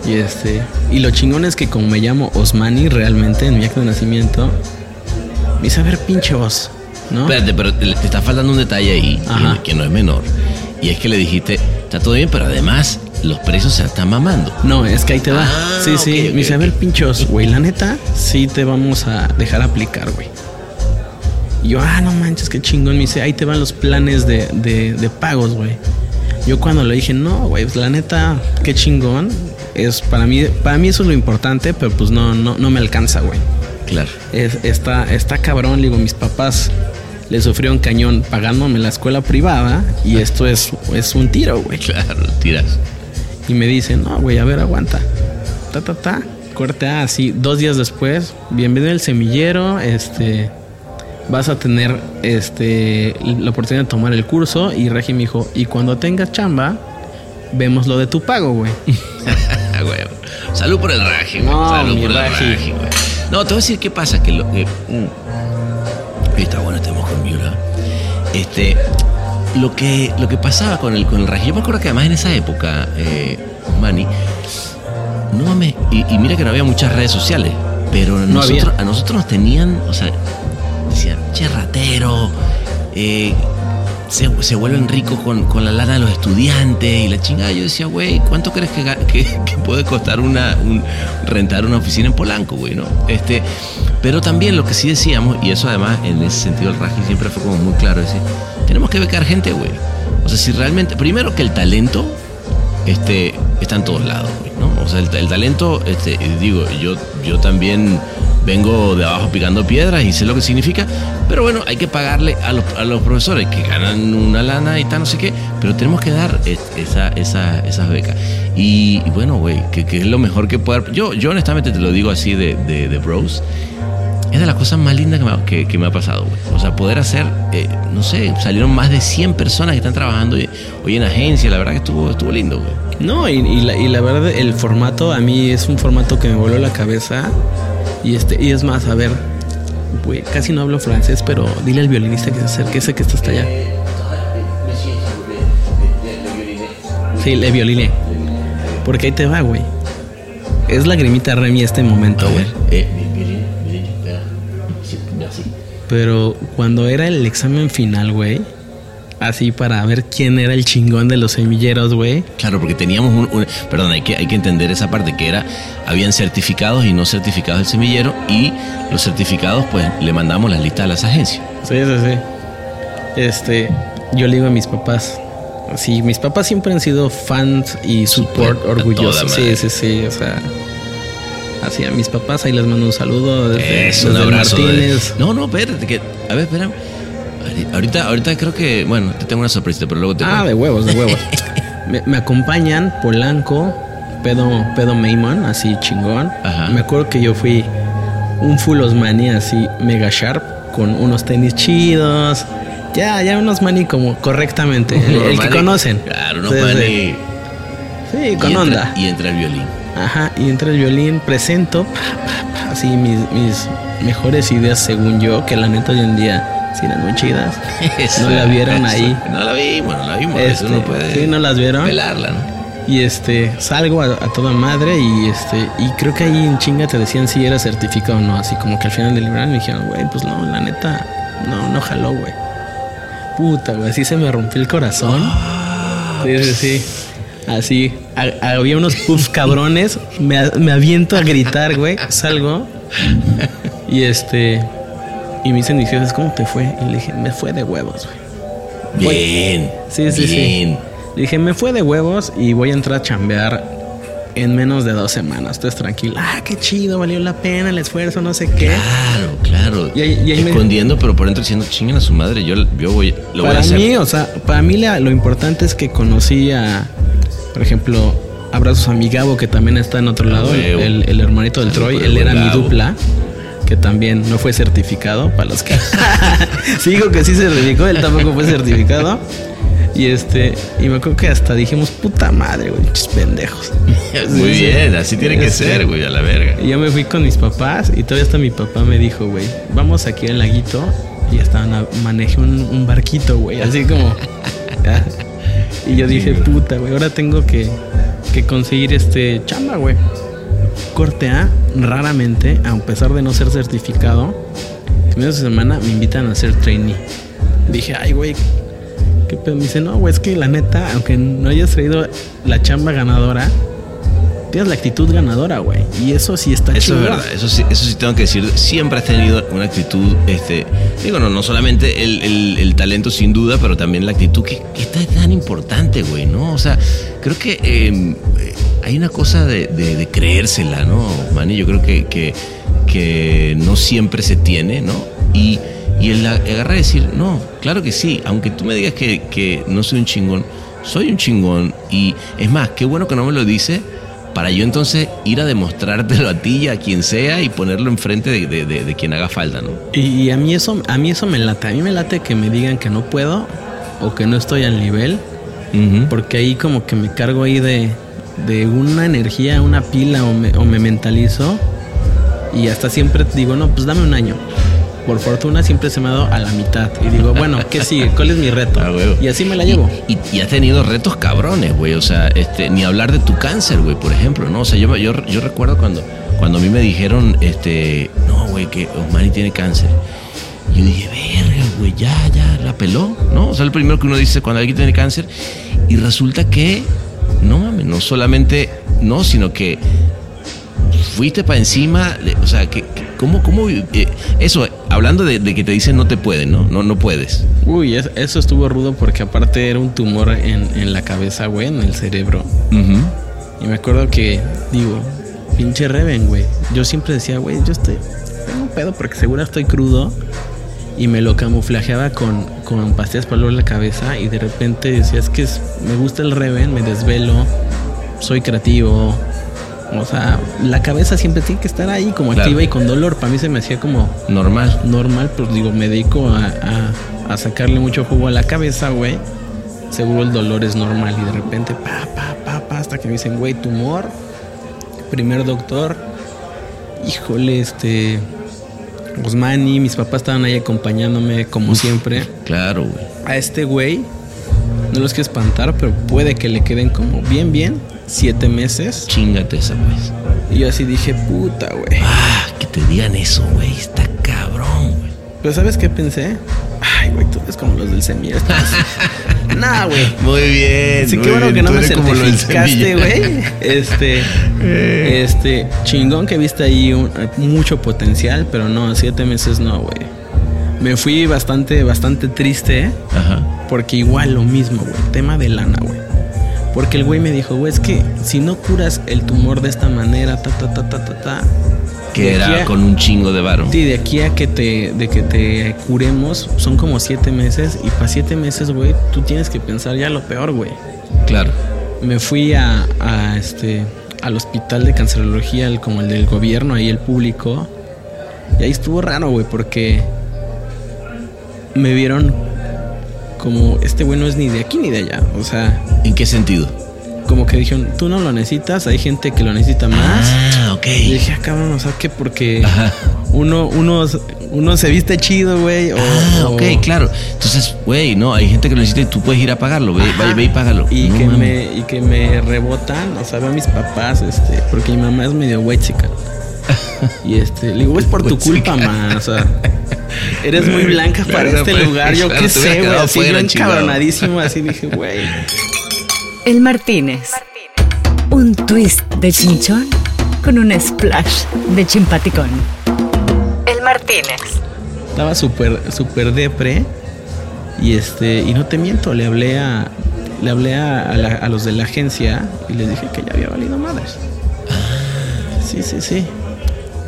Y este, y lo chingón es que como me llamo Osmani realmente en mi acto de nacimiento, me dice, a ver, pinche vos, ¿no? Espérate, pero te, te está faltando un detalle ahí Ajá. que no es menor. Y es que le dijiste, está todo bien, pero además los precios se están mamando. No, es que ahí te va. Ah, sí, sí. ok, ok, me dice, a ver, ok. pinchos, güey, la neta, sí te vamos a dejar aplicar, güey. Y yo, ah, no manches, qué chingón. Me dice, ahí te van los planes de, de, de pagos, güey. Yo cuando le dije, no, güey, pues la neta, qué chingón. Es para mí, para mí eso es lo importante, pero pues no, no, no me alcanza, güey. Claro. Es- está, está cabrón, le digo, mis papás le sufrieron cañón pagándome la escuela privada y esto es, es un tiro, güey. Claro, tiras. Y me dice, no, güey, a ver, aguanta. Ta, ta, ta. Corte A, así, dos días después, bienvenido al semillero, este, vas a tener, este, la oportunidad de tomar el curso. Y Regi me dijo, y cuando tengas chamba, vemos lo de tu pago, güey. *laughs* Salud por el raje, güey. No, Salud por el güey. No, te voy a decir qué pasa. Que lo, que, mm, está bueno este mojón Miura. Este, lo que, lo que pasaba con el, con el raje. Yo me acuerdo que además en esa época, eh, Manny, no mames. Y, y mira que no había muchas redes sociales. Pero a No nosotros, había. a nosotros nos tenían, o sea, decían, che, ratero, eh, se, se vuelven ricos con, con la lana de los estudiantes y la chingada. Yo decía, güey, ¿cuánto crees que, *laughs* que- puede costar una, un- rentar una oficina en Polanco, güey, no? Este, pero también lo que sí decíamos, y eso además en ese sentido el Raji siempre fue como muy claro, es decir, tenemos que becar gente, güey. O sea, si realmente, primero que el talento este, está en todos lados, güey, ¿no? O sea, el, el talento, este, digo, yo, yo también vengo de abajo picando piedras y sé lo que significa, pero bueno, hay que pagarle a los, a los profesores que ganan una lana y tal, no sé qué, pero tenemos que dar es- esa, esa, esas becas. Y, y bueno, güey, que, que es lo mejor que pueda... Yo, yo honestamente te lo digo así de, de, de bros, es de las cosas más lindas que me, ha- que, que me ha pasado, güey. O sea, poder hacer, eh, no sé, salieron más de 100 personas que están trabajando hoy, hoy en agencia, la verdad que estuvo, estuvo lindo, güey. No, y, y la, y la verdad, el formato a mí es un formato que me voló la cabeza. Y este, y es más, a ver, casi no hablo francés, pero dile al violinista que se acerque, ese que está hasta allá. Sí, le violiné. Porque ahí te va, güey. Es lagrimita Remy este momento, güey. Eh. Pero cuando era el examen final, güey, así para ver quién era el chingón de los semilleros, güey. Claro, porque teníamos un, un- perdón, hay que, hay que entender esa parte que era, habían certificados y no certificados del semillero y los certificados pues le mandamos las listas a las agencias. Sí, sí, sí. Este, yo le digo a mis papás. Sí, mis papás siempre han sido fans y support Súper, a orgullosos. Sí, sí, sí. O sea, así a mis papás ahí les mando un saludo desde, Es un desde abrazo. de- Martínez. No, no, espérate, que, a ver, espera. Ahorita, ahorita creo que, bueno, te tengo una sorpresa, pero luego te Ah, cuento. de huevos, de huevos. *laughs* me, me acompañan Polanco, Pedo, Pedo Mayman, así chingón. Ajá. Me acuerdo que yo fui un Full Osmani así mega sharp, con unos tenis chidos. Ya, ya unos mani como correctamente. El, el que conocen. Claro, unos sí. mani- Sí, y con entra- onda. Y entra el violín. Ajá, y entra el violín, presento, así mis, mis mejores ideas según yo, que la neta hoy en día muy chidas. *laughs* Eso, la vieron ahí. No la vimos, no la vimos. Este, eso no puede. sí, no las vieron. Pelarla, ¿no? Y este, salgo a, a toda madre y este, y creo que ahí en chinga te decían si era certificado o no, así como que al final del libro me dijeron, güey, pues no, la neta, no, no jaló, güey. Puta, güey, así se me rompió el corazón. Sí, sí, sí. Así, ha- había unos puffs cabrones, me, me aviento a gritar, güey, salgo. Y este, y me dicen mis jefes, ¿cómo te fue? Y le dije, me fue de huevos, güey. Bien. Sí, sí, sí. Le dije, me fue de huevos y voy a entrar a chambear en menos de dos semanas. Entonces, tranquilo. Ah, qué chido, valió la pena el esfuerzo, no sé qué. Claro, claro. Y ahí- y ahí me- Escondiendo, pero por dentro diciendo, chinguen a su madre, yo, yo voy, lo voy a para hacer. mí, o sea, para mí la- lo importante es que conocí a, por ejemplo, abrazos a mi Gabo, que también está en otro lado, el, huevo. el- el hermanito del Saludos Troy. Él era mi dupla, que también no fue certificado, para los que... *laughs* Sigo que sí se certificó, él tampoco fue certificado. Y este, y me acuerdo que hasta dijimos, puta madre, güey, pinches pendejos. *laughs* Muy Sí, bien, así tiene que Este, ser, güey, a la verga. Y yo me fui con mis papás y todavía hasta mi papá me dijo, güey, vamos aquí al laguito. Y estaban a, manejé un, un barquito, güey, así como... *laughs* Y yo dije, puta, güey, ahora tengo que, que conseguir este chamba, güey. Corte A, raramente, a pesar de no ser certificado, primeros de semana me invitan a hacer trainee. Dije, ay, güey, ¿qué pedo? Me dice, no, güey, es que la neta, aunque no hayas traído la chamba ganadora, tienes la actitud ganadora, güey. Y eso sí está Eso es verdad, eso sí, eso sí tengo que decir. Siempre has tenido una actitud, este, digo, no, no solamente el, el- el talento sin duda, pero también la actitud que, que está tan importante, güey, ¿no? O sea, creo que eh, eh, hay una cosa de, de- de creérsela, ¿no, Manny? Yo creo que, que, que no siempre se tiene, ¿no? Y, y el agarrar y decir, no, claro que sí, aunque tú me digas que, que no soy un chingón, soy un chingón. Y es más, qué bueno que no me lo dice para yo entonces ir a demostrártelo a ti y a quien sea y ponerlo enfrente de, de- de- de quien haga falta, ¿no? Y a mí eso, a mí eso me late. A mí me late que me digan que no puedo o que no estoy al nivel. Porque ahí como que me cargo ahí de, de una energía, una pila o me, o me mentalizo. Y hasta siempre digo, no, pues dame un año. Por fortuna siempre se me ha dado a la mitad. Y digo, bueno, ¿qué sigue? ¿Cuál es mi reto? *laughs* Ah. Y así me la llevo. Y, y has tenido retos cabrones, güey. O sea, este, ni hablar de tu cáncer, güey, por ejemplo, ¿no? O sea, yo, yo, yo recuerdo cuando, cuando a mí me dijeron, este, no, güey, que Osmani tiene cáncer. Y yo dije, verga, güey, ya, ya, la peló, ¿no? O sea, el primero que uno dice cuando alguien tiene cáncer. Y resulta que, no mames, no solamente, no, sino que fuiste para encima, o sea, que, que- ¿cómo, cómo, eh, eso, hablando de, de que te dicen no te pueden, ¿no? No, no puedes. Uy, es- eso estuvo rudo porque aparte era un tumor en, en la cabeza, güey, en el cerebro. Y me acuerdo que, digo, pinche Reven, güey. Yo siempre decía, güey, yo estoy. Tengo un pedo porque seguro estoy crudo. Y me lo camuflajeaba con, con pastillas para dolor la cabeza. Y de repente decía, es que es- me gusta el Reven, me desvelo, soy creativo. O sea, la cabeza siempre tiene que estar ahí como Claro. activa y con dolor. Para mí se me hacía como Normal. normal, pues digo, me dedico a, a- a sacarle mucho jugo a la cabeza, güey. Seguro el dolor es normal y de repente, pa, pa, pa, pa, hasta que me dicen, güey, tumor. Primer doctor. Híjole, este. Osmani, mis papás estaban ahí acompañándome como siempre. Claro, güey. A este güey, no los quiero espantar, pero puede que le queden como bien, bien, siete meses. Chingate esa, pues. Y yo así dije, puta, güey. Ah, que te digan eso, güey. Está cabrón, güey. Pero ¿sabes qué pensé? Ay, güey, tú eres como los del semilla. *laughs* nah, güey. Muy bien. Sí, qué bueno que no me certificaste, güey. Este, este, chingón que viste ahí un- mucho potencial, pero no, siete meses no, güey. Me fui bastante, bastante triste, Ajá. porque igual lo mismo, güey. Tema de lana, güey. Porque el güey me dijo, güey, es que si no curas el tumor de esta manera, ta, ta, ta, ta, ta, ta. Que era a- con un chingo de varo. Sí, de aquí a que te, de que te curemos, son como siete meses. Y para siete meses, güey, tú tienes que pensar ya lo peor, güey Claro. me fui a, a, este al hospital de cancerología, el- como el del gobierno, ahí el público. Y ahí estuvo raro, güey, porque me vieron como este güey no es ni de aquí ni de allá. O sea, ¿En qué sentido? como que dijeron, tú no lo necesitas, hay gente que lo necesita más. Ah, ok. Y dije, ah, cabrón, o sea, que porque Ajá. uno, uno, uno se viste chido, güey. o- Ah, o- ok, claro. Entonces, güey, no, hay gente que lo necesita y tú puedes ir a pagarlo. Ve, ve, ve y págalo. Y, No que me, y que me rebotan, o sea, a mis papás, este, porque mi mamá es medio huechica. Y este, le digo, es por tu culpa, man. O sea, eres muy blanca para Claro, este pues, lugar. Yo claro, qué sé, güey. Así yo encabronadísimo, así dije, güey. El Martínez. Un twist de chinchón con un splash de chimpaticón. El Martínez. Estaba súper, súper depre. Y este, y no te miento, le hablé a. Le hablé a, a la- a los de la agencia y les dije que ya había valido madres. Sí, sí, sí.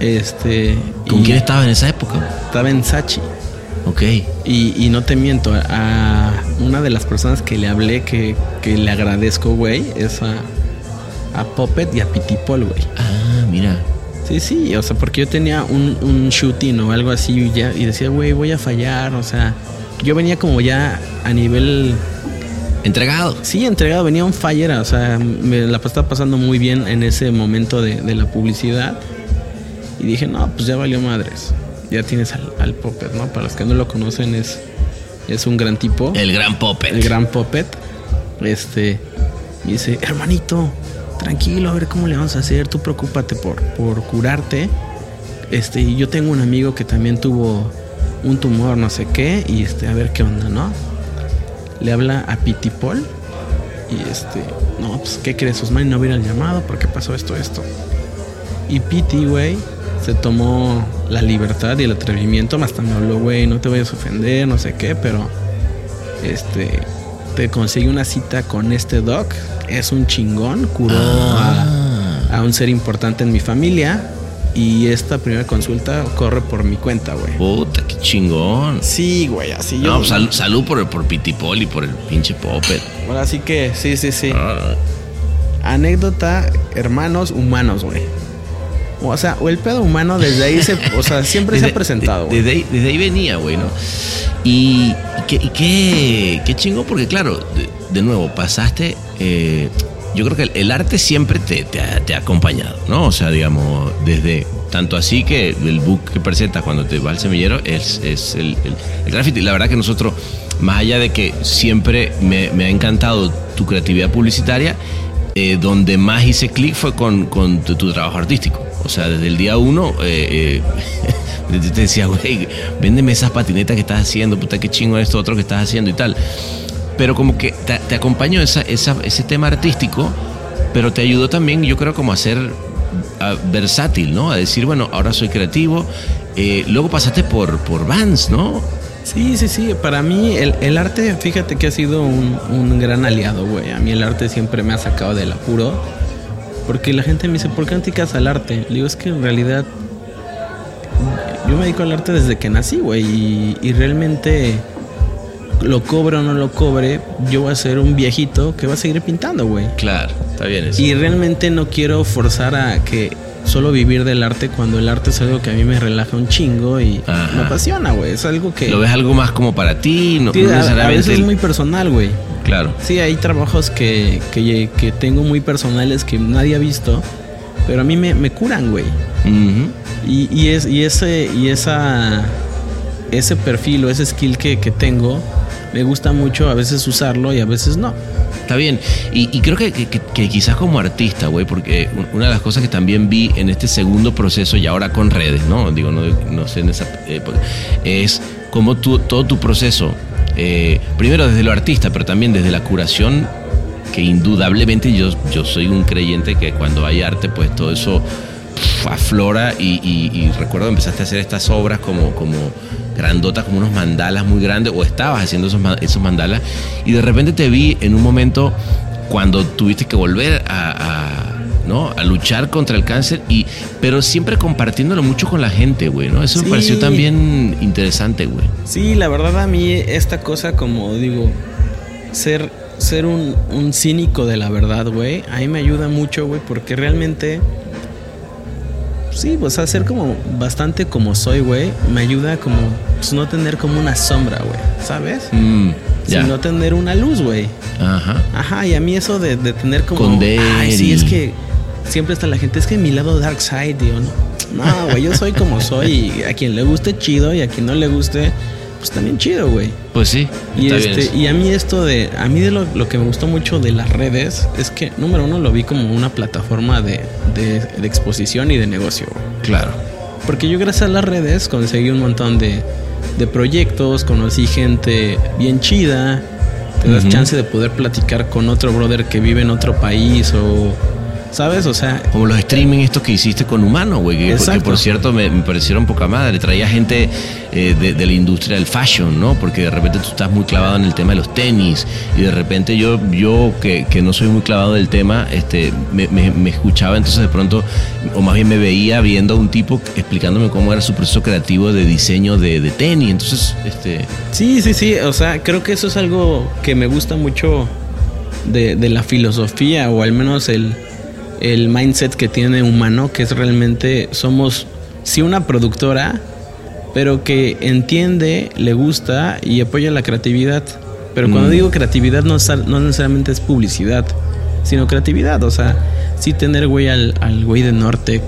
Este. ¿Con y quién estaba en esa época? Estaba en Sachi. Ok. Y, y no te miento, a una de las personas que le hablé que, que le agradezco, güey, es a, a Puppet y a Pitipol, güey. Ah, mira. Sí, sí, o sea, porque yo tenía un, un shooting o algo así y, ya, y decía, güey, voy a fallar, o sea, yo venía como ya a nivel, Entregado. sí, entregado, venía un fire, o sea, me la estaba pasando muy bien en ese momento de, de la publicidad y dije, no, pues ya valió madres, ya tienes al, al Puppet, ¿no? Para los que no lo conocen, es, es un gran tipo. El gran Puppet. el gran Puppet, este, y dice, hermanito, tranquilo, a ver cómo le vamos a hacer, tú preocúpate por, por curarte. Este, y yo tengo un amigo que también tuvo un tumor, no sé qué, y este, a ver qué onda, ¿no? Le habla a Pitipol y este, no, pues, ¿qué crees? Osmani no hubiera llamado porque pasó esto, esto. Y Piti, güey, se tomó la libertad y el atrevimiento, hasta me habló, güey, no te vayas a ofender, no sé qué, pero este te conseguí una cita con este doc. Es un chingón, curó Ah. a, a un ser importante en mi familia. Y esta primera consulta corre por mi cuenta, güey. Puta, qué chingón. Sí, güey, así yo. No, pues, sal- salud por, por Pitipol y por el pinche Puppet. Ahora sí que, sí, sí, sí. Ah, Anécdota, hermanos humanos, güey. O sea, o el pedo humano desde ahí se, o sea, siempre se ha presentado, de-. Desde, ahí, desde ahí venía, güey, ¿no? Y, qué, y qué, qué chingo, porque claro, de, de nuevo, pasaste. eh, yo creo que el, el arte siempre te, te ha, te ha acompañado, ¿no? O sea, digamos, desde. Tanto así que el book que presentas cuando te va al semillero es, es el, el, el graffiti. La verdad que nosotros, más allá de que siempre me, me ha encantado tu creatividad publicitaria, eh, donde más hice clic fue con, con tu, tu trabajo artístico. O sea, desde el día uno, eh, eh, *laughs* te decía, güey, véndeme esas patinetas que estás haciendo, puta, qué chingo esto otro que estás haciendo y tal. Pero como que te, te acompañó esa, esa- ese tema artístico, pero te ayudó también, yo creo, como a ser ah, versátil, ¿no? A decir, bueno, ahora soy creativo. Eh, luego pasaste por, por Vans, ¿no? Sí, sí, sí. Para mí el, el arte, fíjate que ha sido un, un gran aliado, güey. A mí el arte siempre me ha sacado del apuro. Porque la gente me dice, ¿por qué no te dedicas al arte? Le digo, es que en realidad yo me dedico al arte desde que nací, güey. Y, y realmente lo cobre o no lo cobre, yo voy a ser un viejito que va a seguir pintando, güey. Claro, está bien eso. Y realmente no quiero forzar a que solo vivir del arte cuando el arte es algo que a mí me relaja un chingo y Ajá. me apasiona, güey. Es algo que... ¿Lo ves algo más como para ti? No, Sí, no a- a, necesariamente veces es muy personal, güey. Claro. Sí, hay trabajos que, que, que tengo muy personales que nadie ha visto, pero a mí me, me curan, güey. Y, y, es, y ese, y esa, ese perfil o ese skill que, que tengo, me gusta mucho a veces usarlo y a veces no. Está bien. Y, creo que, que- quizás como artista, güey, porque un- una de las cosas que también vi en este segundo proceso y ahora con redes, ¿no? Digo, no, sé en esa época, es como tú, todo tu proceso, eh, primero desde lo artista, pero también desde la curación, que indudablemente yo, yo soy un creyente que cuando hay arte, pues todo eso aflora y, y- y recuerdo empezaste a hacer estas obras como, como grandotas, como unos mandalas muy grandes, o estabas haciendo esos, esos mandalas, y de repente te vi en un momento cuando tuviste que volver a, a, ¿no? a luchar contra el cáncer, y, pero siempre compartiéndolo mucho con la gente, güey, ¿no? Eso Sí. me pareció también interesante, güey. Sí, la verdad a mí esta cosa como digo, ser, ser un, un cínico de la verdad, güey, a mí me ayuda mucho, güey, porque realmente, sí, pues a ser como bastante como soy, güey, me ayuda como, pues no tener como una sombra, güey, ¿sabes? Mm, ya. Sino tener una luz, güey. Ajá. Ajá, y a mí eso de, de tener como... Esconder Ay, sí, es que siempre está la gente, es que mi lado dark side, digo, no. No, güey, yo soy como soy y a quien le guste chido y a quien no le guste, pues también chido, güey. Pues sí. Y, este, y a mí esto de, a mí de lo, lo que me gustó mucho de las redes es que, número uno, lo vi como una plataforma de, de, de exposición y de negocio. Claro. Porque yo gracias a las redes conseguí un montón de, de proyectos, conocí gente bien chida, te das chance de poder platicar con otro brother que vive en otro país o ¿Sabes? O sea. Como los streaming estos que hiciste con Humano, güey. Que, que, por cierto me, me, parecieron poca madre. Traía gente eh, de, de, la industria del fashion, ¿no? Porque de repente tú estás muy clavado en el tema de los tenis. Y de repente yo, yo que, que no soy muy clavado del tema, este, me, me, me, escuchaba entonces de pronto, o más bien me veía viendo a un tipo explicándome cómo era su proceso creativo de diseño de, de tenis. Entonces, este. Sí, sí, sí. O sea, creo que eso es algo que me gusta mucho de, de la filosofía, o al menos el el mindset que tiene humano, que es realmente somos sí una productora, pero que entiende, le gusta y apoya la creatividad. Pero cuando Mm. digo creatividad no, no necesariamente es publicidad, sino creatividad. O sea, sí tener güey al, al güey de Nortec,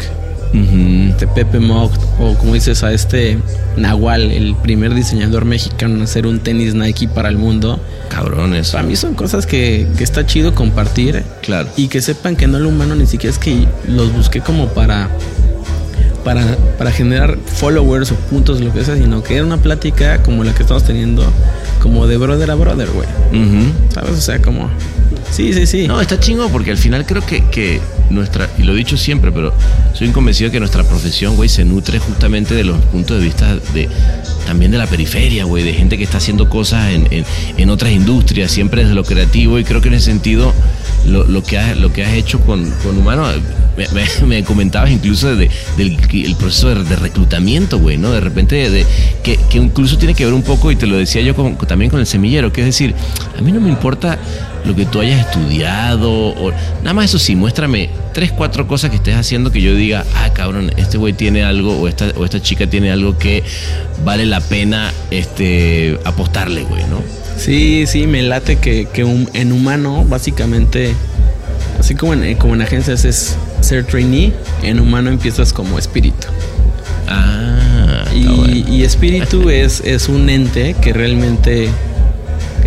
de Pepe Mog, o como dices a este Nahual, el primer diseñador mexicano en hacer un tenis Nike para el mundo. Cabrones. Para mí son cosas que, que está chido compartir. Claro. Y que sepan que no lo humano ni siquiera es que los busqué como para, para, para generar followers o puntos, lo que sea, sino que era una plática como la que estamos teniendo, como de brother a brother, güey. ¿Sabes? O sea, como... Sí, sí, sí. No, está chingo porque al final creo que, que nuestra, y lo he dicho siempre, pero soy convencido de que nuestra profesión, güey, se nutre justamente de los puntos de vista de también de la periferia, güey, de gente que está haciendo cosas en, en, en otras industrias, siempre desde lo creativo, y creo que en ese sentido lo, lo que, has, lo que has hecho con, con Humano, me, me- *laughs* me comentabas incluso de- del el proceso de, de reclutamiento, güey, ¿no? De repente, de, que, que incluso tiene que ver un poco, y te lo decía yo con- también con el semillero, que es decir, a mí no me importa lo que tú hayas estudiado, o nada más eso sí, muéstrame tres, cuatro cosas que estés haciendo que yo diga, ah, cabrón, este güey tiene algo, o esta, o esta chica tiene algo que vale la pena este, apostarle, güey, ¿no? Sí, sí, me late que, que un- en humano, básicamente, así como en, como en agencias es ser trainee, en humano empiezas como espíritu. Ah, está Y, bueno. y espíritu *laughs* es, es un ente que realmente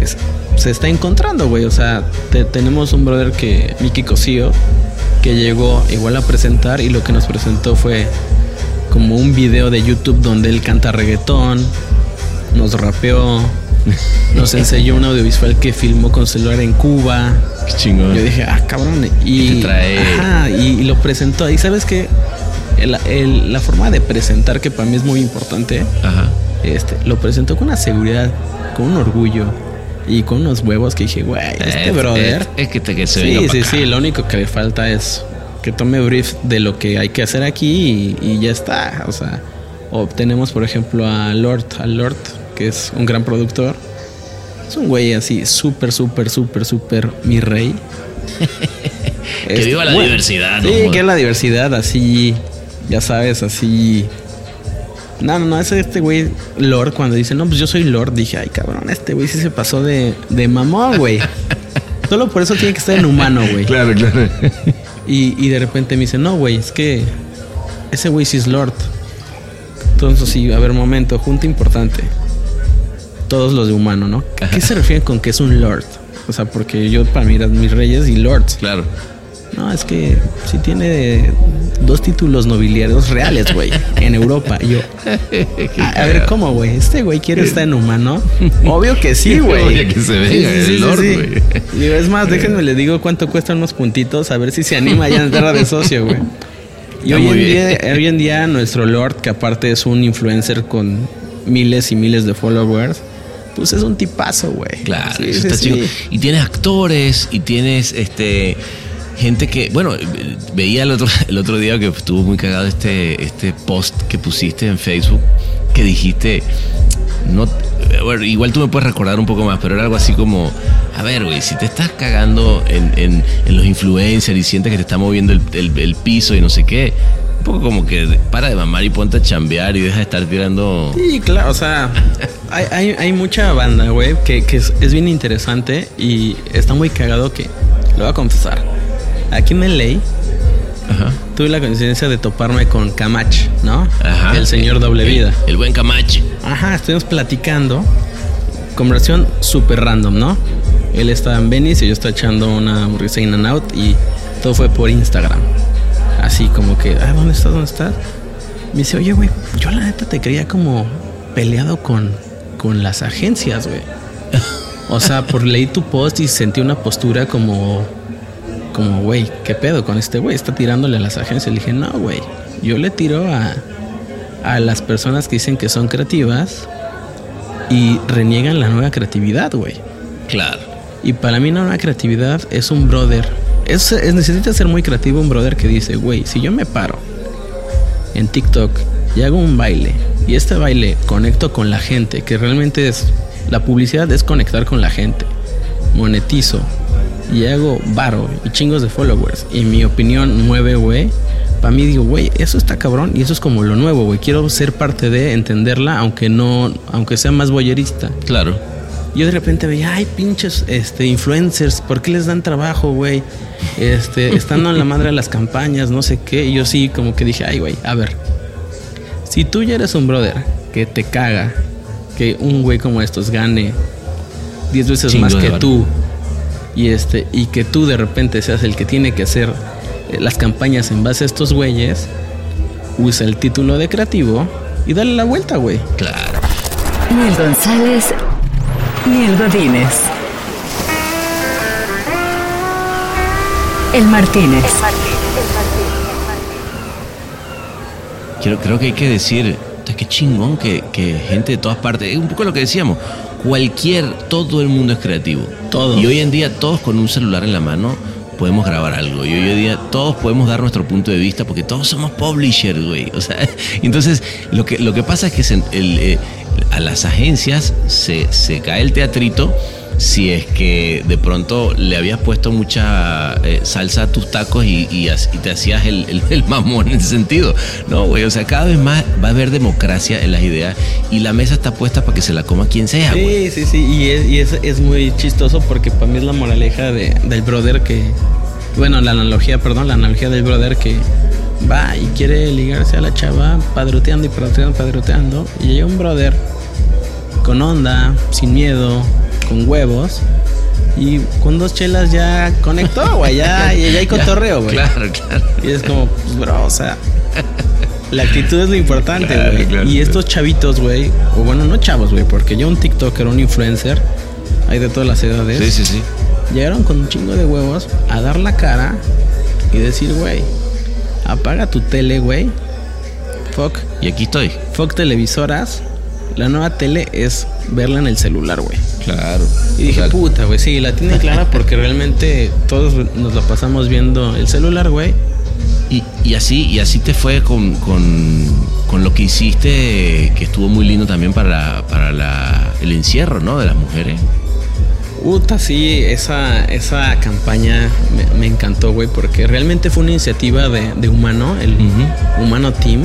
es- se está encontrando, güey. O sea, te- tenemos un brother que, Miki Cosío, que llegó igual a presentar y lo que nos presentó fue como un video de YouTube donde él canta reggaetón, nos rapeó, *laughs* nos enseñó un audiovisual que filmó con celular en Cuba. Qué chingón. Yo dije, ah, cabrón. Y, Y te trae- Ajá, y, y lo presentó. Y sabes que la forma de presentar, que para mí es muy importante, Ajá. este, lo presentó con una seguridad, con un orgullo y con unos huevos que dije, güey, este Es- brother. Es, es que te que se sí, sí, acá. sí. Lo único que le falta es que tome brief de lo que hay que hacer aquí y, y ya está. O sea, o tenemos, por ejemplo, a Lord, a Lord, que es un gran productor. Es un güey así, súper, súper, súper, súper mi rey. *laughs* Que viva la diversidad, ¿no? Sí, que la diversidad, así, ya sabes, así. No, no, no, es este güey Lord cuando dice, no, pues yo soy Lord. Dije, ay, cabrón, este güey sí se pasó de, de mamón, güey. *laughs* Solo por eso tiene que estar en humano, güey. Claro, claro. Y, y de repente me dice, no, güey, es que ese güey sí es Lord. Entonces, sí, a ver, momento, junta importante. Todos los de humano, ¿no? ¿A qué se refieren con que es un Lord? O sea, porque yo para mí eran mis reyes y Lords. Claro. No, es que sí tiene dos títulos nobiliarios reales, güey, en Europa. Yo, a, *laughs* a ver, ¿cómo, güey? ¿Este güey quiere estar en humano? Obvio que sí, *laughs* güey. Obvio que se Lord, güey. Digo, es más, déjenme le digo cuánto cuestan unos puntitos, a ver si se anima ya a entrar de socio, güey. Y hoy en, día, hoy en día nuestro Lord, que aparte es un influencer con miles y miles de followers, pues es un tipazo, güey. Claro, Sí, eso sí, está sí. chido. Y tienes actores y tienes este gente que, bueno, veía el otro, *laughs* el otro día que estuvo muy cagado este, este post que pusiste en Facebook que dijiste, no, bueno, igual tú me puedes recordar un poco más, pero era algo así como, a ver, güey, si te estás cagando en, en- en los influencers y sientes que te está moviendo el, el- el piso y no sé qué, un poco como que para de mamar y ponte a chambear y deja de estar tirando... Sí, claro, o sea, *laughs* hay, hay, hay mucha banda, güey, que, que es, es bien interesante y está muy cagado que, lo voy a confesar, aquí en Ajá. tuve la coincidencia de toparme con Camach, ¿no? Ajá. El señor doble vida. El, buen Camache. Ajá, estuvimos platicando, conversación súper random, ¿no? Él estaba en Venice y yo estaba echando una hamburguesa in and out y todo fue por Instagram. Así como que, ah, ¿dónde estás? ¿Dónde estás? Me dice, oye, güey, yo la neta te creía como peleado con, con las agencias, güey. *laughs* O sea, por leí tu post y sentí una postura como, como, güey, ¿qué pedo con este güey? Está tirándole a las agencias. Le dije, no, güey, yo le tiro a, a las personas que dicen que son creativas y reniegan la nueva creatividad, güey. Claro. Y para mí la nueva creatividad es un brother. Es, es- necesita ser muy creativo un brother que dice, güey, si yo me paro en TikTok y hago un baile y este baile conecto con la gente, que realmente es, la publicidad es conectar con la gente, monetizo y hago varo y chingos de followers y mi opinión mueve, güey. Para mí digo, güey, eso está cabrón y eso es como lo nuevo, güey. Quiero ser parte de entenderla, aunque no, aunque sea más boyerista. Claro. Yo de repente veía, ay, pinches este, influencers, ¿por qué les dan trabajo, güey? Este, *laughs* están a la madre de las campañas, no sé qué. Y yo sí, como que dije, ay, güey, a ver. Si tú ya eres un brother que te caga que un güey como estos gane 10 veces Chingo más que varo. tú, y, este, y que tú de repente seas el que tiene que hacer eh, las campañas en base a estos güeyes, usa el título de creativo y dale la vuelta, güey. Claro. Ni el González, ni el Godínez. El Martínez. Quiero, creo que hay que decir, "Puta, qué chingón que, que gente de todas partes, es un poco lo que decíamos, cualquier, todo el mundo es creativo. Todo. Y hoy en día todos con un celular en la mano podemos grabar algo. Y hoy en día todos podemos dar nuestro punto de vista porque todos somos publishers, güey. O sea, *laughs* entonces lo que, lo que pasa es que se- el, eh, a las agencias se, se cae el teatrito si es que de pronto le habías puesto mucha eh, salsa a tus tacos y, te hacías el, mamón en ese sentido. No, güey, o sea, cada vez más va a haber democracia en las ideas y la mesa está puesta para que se la coma quien sea, güey. Sí, sí, sí. Y es, y es, muy chistoso porque para mí es la moraleja de- del brother que. Bueno, la analogía, perdón, la analogía del brother que va y quiere ligarse a la chava padroteando y padroteando, padroteando. Y llega un brother con onda, sin miedo, con huevos. Y con dos chelas ya conectó, güey. Ya, *laughs* ya hay cotorreo, güey. Claro, claro. Y es como, pues, bro, o sea, *laughs* la actitud es lo importante, güey. claro, y estos chavitos, güey, o bueno, no chavos, güey, porque yo un TikToker, un influencer, hay de todas las edades, Sí, sí, sí. llegaron con un chingo de huevos a dar la cara y decir, güey, apaga tu tele, güey. Fuck, Y aquí estoy. fuck televisoras. La nueva tele es verla en el celular, güey. Claro. Y dije, puta, güey, sí, la tiene clara *laughs* porque realmente todos nos la pasamos viendo el celular, güey. Y, y así, y así te fue con, con, con lo que hiciste, que estuvo muy lindo también para, para la, el encierro, ¿no? De las mujeres. Puta, sí, esa, esa campaña me, me encantó, güey, porque realmente fue una iniciativa de, de Humano, el. Humano Team,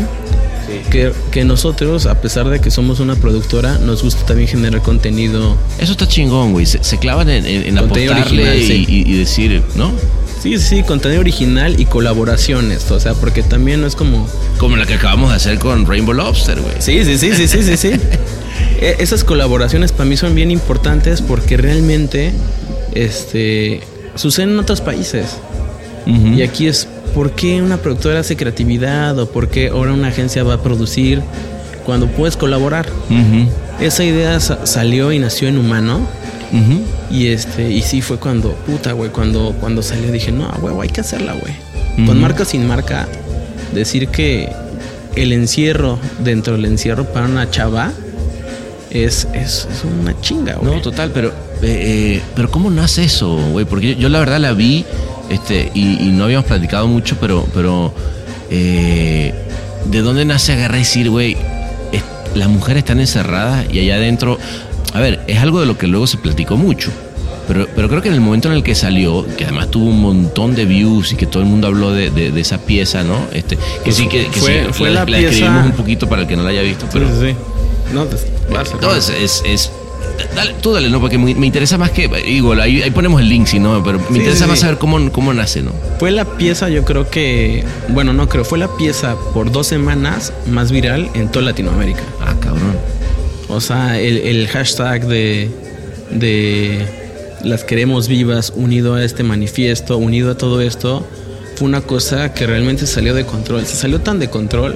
que, que nosotros, a pesar de que somos una productora, nos gusta también generar contenido. Eso está chingón, güey. Se, se clavan en, en, en original, y, sí. y- y decir, ¿no? Sí, sí, contenido original y colaboraciones, o sea, porque también no es como... Como la que acabamos de hacer con Rainbow Lobster, güey. Sí, sí, sí, sí, sí, sí, sí. *laughs* E- Esas colaboraciones para mí son bien importantes porque realmente este, suceden en otros países. Y aquí es por qué una productora hace creatividad o por qué ahora una agencia va a producir cuando puedes colaborar. Esa idea sa- salió y nació en humano. Y este, y sí fue cuando, puta, güey, cuando, cuando salió dije, no, güey, hay que hacerla, güey. Con marca o sin marca, decir que el encierro dentro del encierro para una chava es, es, es una chinga, güey. No, total, pero, eh, eh, pero ¿cómo nace eso, güey? Porque yo, yo la verdad la vi este, y, y no habíamos platicado mucho, pero, pero eh, ¿de dónde nace agarrar y decir, güey, es- las mujeres están encerradas y allá adentro... A ver, es algo de lo que luego se platicó mucho. Pero, pero creo que en el momento en el que salió, que además tuvo un montón de views y que todo el mundo habló de, de- de esa pieza, ¿no? Este, que Pues sí, que, que fue- sí, fue la, la la pieza- escribimos un poquito para el que no la haya visto, pero... Sí, sí, sí. No, a- No, es, es, es- dale, tú dale, ¿no? Porque me, me interesa más que. Igual, ahí, ahí ponemos el link, si no, pero me Sí, interesa sí, más sí. saber cómo, cómo nace, ¿no? Fue la pieza, yo creo que. Bueno, no creo, fue la pieza por dos semanas más viral en toda Latinoamérica. Ah, cabrón. O sea, el, el hashtag de, de las queremos vivas, unido a este manifiesto, unido a todo esto, fue una cosa que realmente salió de control. Se salió tan de control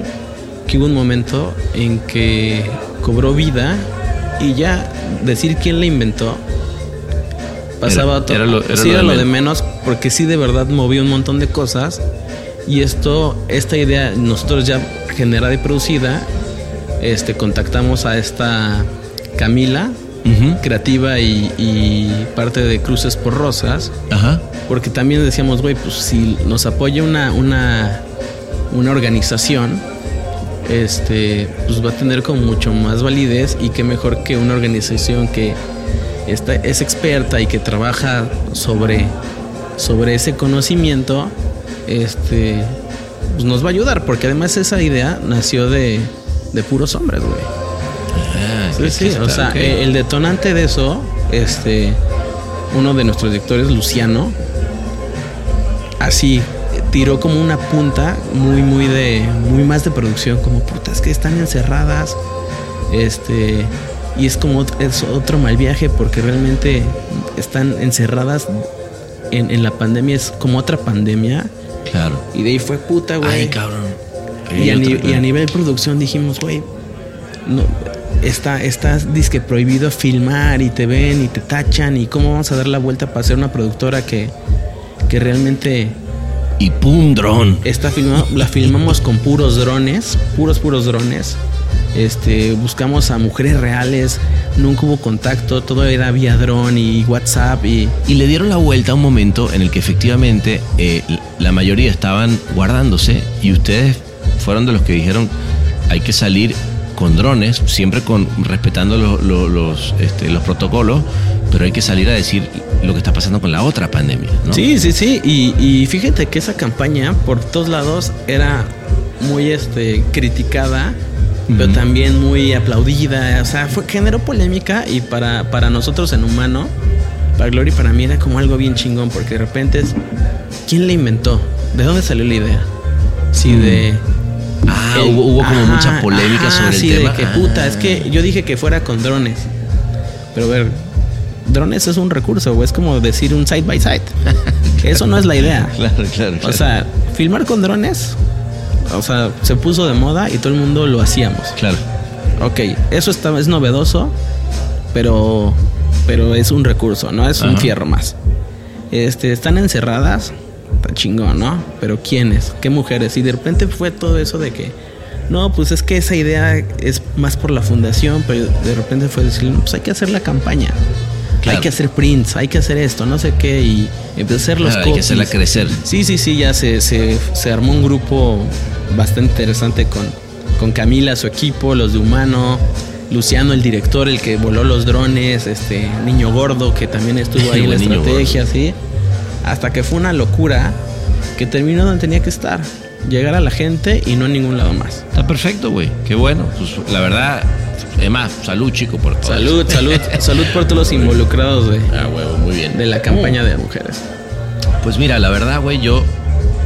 que hubo un momento en que cobró vida y ya decir quién la inventó pasaba Era- todo. era lo- era sí, lo era de lo de menos. porque sí de verdad movió un montón de cosas. Y esto, esta idea, nosotros ya generada y producida, este, contactamos a esta Camila, Ujú. creativa y, y parte de Cruces por Rosas, Ajá. porque también decíamos, güey, pues si nos apoya una, una, una organización, este, pues va a tener como mucho más validez y qué mejor que una organización que está, es experta y que trabaja sobre, sobre ese conocimiento, este, pues nos va a ayudar, porque además esa idea nació de, de puros hombres, güey. Ah, Sí, sí, o sea, el detonante de eso, este, uno de nuestros directores, Luciano, así tiró como una punta muy, muy de, muy más de producción, como putas que están encerradas, este, y es como es otro mal viaje porque realmente están encerradas en, en la pandemia, es como otra pandemia, Claro. y de ahí fue puta, güey. Ay, cabrón. Y a, y nivel producción dijimos, güey, no, está, está disque prohibido filmar y te ven y te tachan y cómo vamos a dar la vuelta para ser una productora que, que realmente Y pum, dron. está filmado, la filmamos con puros drones, puros, puros drones. Este, buscamos a mujeres reales, nunca hubo contacto, todo era vía dron y WhatsApp y Y le dieron la vuelta a un momento en el que efectivamente eh, la mayoría estaban guardándose y ustedes fueron de los que dijeron hay que salir con drones, siempre con respetando lo- lo- los, este, los protocolos, pero hay que salir a decir lo que está pasando con la otra pandemia. ¿no? Sí, sí, sí. Y, y fíjate que esa campaña por todos lados era muy este, criticada, pero también muy aplaudida. O sea, fue, generó polémica y para, para nosotros en humano, para Gloria y para mí era como algo bien chingón, porque de repente es, ¿quién la inventó? ¿De dónde salió la idea? Sí, Mm. de... Ah, el- hubo, hubo como ajá, mucha polémica ajá, sobre el sí, tema. de que Ah. puta, es que yo dije que fuera con drones. Pero a ver, drones es un recurso, es como decir un side by side. Eso no es la idea. *laughs* Claro, claro, O claro. sea, filmar con drones, o sea, se puso de moda y todo el mundo lo hacíamos. claro. Ok, eso está, es novedoso, pero, pero es un recurso, ¿no? Es un fierro más. Este, están encerradas, está chingón, ¿no? Pero ¿quiénes? ¿Qué mujeres? Y de repente fue todo eso de que, no, pues es que esa idea es más por la fundación, pero de repente fue decir, no, pues hay que hacer la campaña. Claro. Hay que hacer prints, hay que hacer esto, no sé qué, y empezó a hacer los Claro, hay que copies. hacerla crecer. Sí, sí, sí, ya se, se, se armó un grupo bastante interesante con, con Camila, su equipo, los de Humano, Luciano, el director, el que voló los drones, este Niño Gordo, que también estuvo ahí *laughs* en la estrategia, sí. Hasta que fue una locura que terminó donde tenía que estar. Llegar a la gente y no a ningún lado más. Está perfecto, güey. Qué bueno. Pues, la verdad, es más, salud, chico, por todo. Salud, salud, *laughs* salud por todos los involucrados de, Ah, huevo, muy bien. de la campaña de mujeres. Pues mira, la verdad, güey, yo,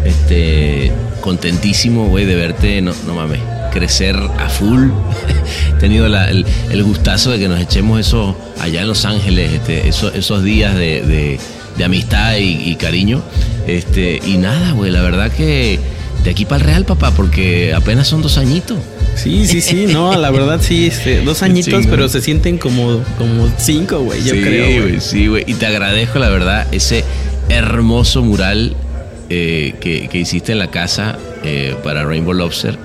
este, contentísimo, güey, de verte, no, no mames, crecer a full. *laughs* He tenido la- el, el gustazo de que nos echemos eso allá en Los Ángeles, este, eso- esos días de, de- de amistad y, y cariño. Este, y nada, güey, la verdad que de aquí para el Real, papá, porque apenas son dos añitos. Sí, sí, sí, no, la *laughs* verdad sí, este, dos añitos, pero se sienten como, como cinco, güey, yo sí, creo, güey. Sí, güey. Y te agradezco, la verdad, ese hermoso mural eh, que, que hiciste en la casa eh, para Rainbow Lobster.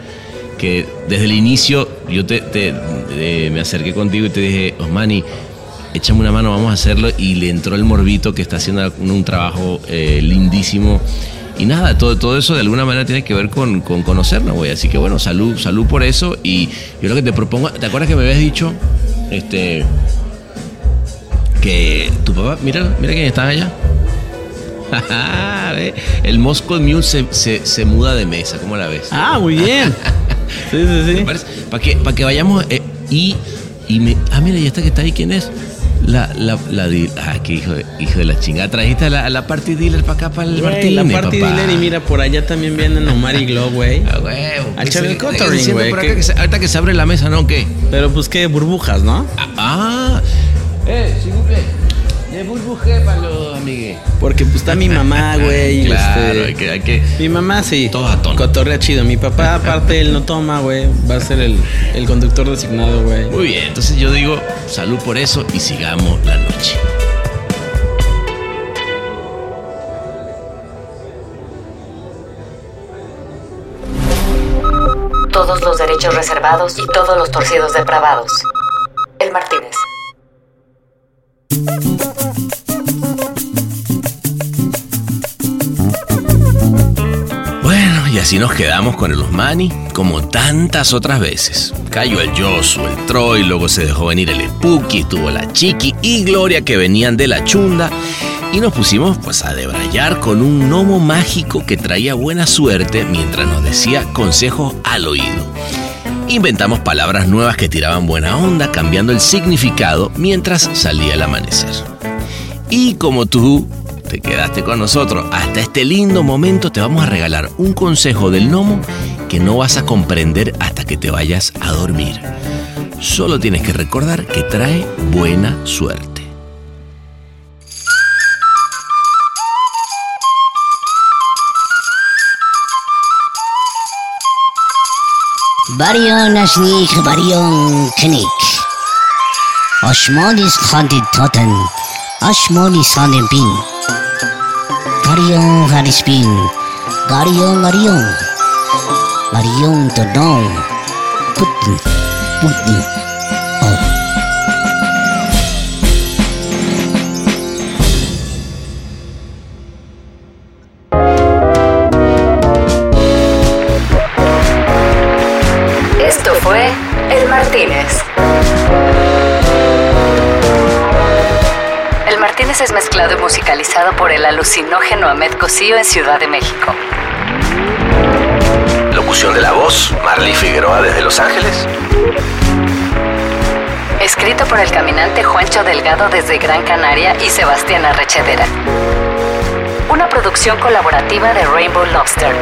Que desde el inicio yo te, te- eh, me acerqué contigo y te dije, Osmani, échame una mano, vamos a hacerlo. Y le entró el morbito que está haciendo un, un trabajo lindísimo. Y nada, todo, todo eso de alguna manera tiene que ver con, con conocernos, güey. Así que bueno, salud, salud por eso. Y yo lo que te propongo, ¿te acuerdas que me habías dicho? Este, que tu papá, mira, mira quién está allá. *laughs* El Moscow Mule se, se, se muda de mesa, ¿cómo la ves? Ah, muy bien. *laughs* Sí, sí, sí. Para que, para que vayamos eh, y, y me. Ah, mira, y esta que está ahí, ¿quién es? La, la, la di- ah, qué hijo de, hijo de la chingada. Trajiste a la, la party dealer para acá, para el Güey, Martínez, la party papá. dealer y mira, por allá también vienen Omar y Glow, güey. Ah, huevo. A ¿Qué echar se- el qué catering, diciendo güey, por que- acá que se- ahorita que se abre la mesa, ¿no? ¿Qué? Pero pues qué, burbujas, ¿no? Ah, ah. Eh, s'il me burbujé para los. Porque pues está mi mamá, *laughs* güey. claro, este, hay, que. Mi mamá sí. Todo a tono. Cotorrea chido. Mi papá, aparte, él no toma, güey. Va a ser el, el conductor designado, güey. Muy bien, entonces yo digo, salud por eso y sigamos la noche. todos los derechos reservados y todos los torcidos depravados. El Martínez. Y así nos quedamos con el Usmani, como tantas otras veces. Cayó el Yosu, el Troy, luego se dejó venir el Spooky, estuvo la Chiqui y Gloria que venían de la Chunda. Y nos pusimos pues a debrayar con un gnomo mágico que traía buena suerte mientras nos decía consejos al oído. Inventamos palabras nuevas que tiraban buena onda, cambiando el significado mientras salía el amanecer. Y como tú te quedaste con nosotros hasta este lindo momento, te vamos a regalar un consejo del gnomo que no vas a comprender hasta que te vayas a dormir. Solo tienes que recordar que trae buena suerte. Barion Ashnik Barion Knik. Ashmonis Khandid Totten. Ashmonis. Garyong Harispin Garyong Garyong Garyong Todong. Putih Putih. Musicalizado por el alucinógeno Ahmed Cosío en Ciudad de México. Locución de la voz, Marley Figueroa desde Los Ángeles. Escrito por el caminante Juancho Delgado desde Gran Canaria y Sebastián Arrechedera. Una producción colaborativa de Rainbow Lobster.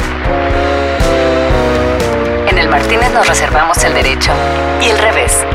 En el Martínez nos reservamos el derecho y el revés.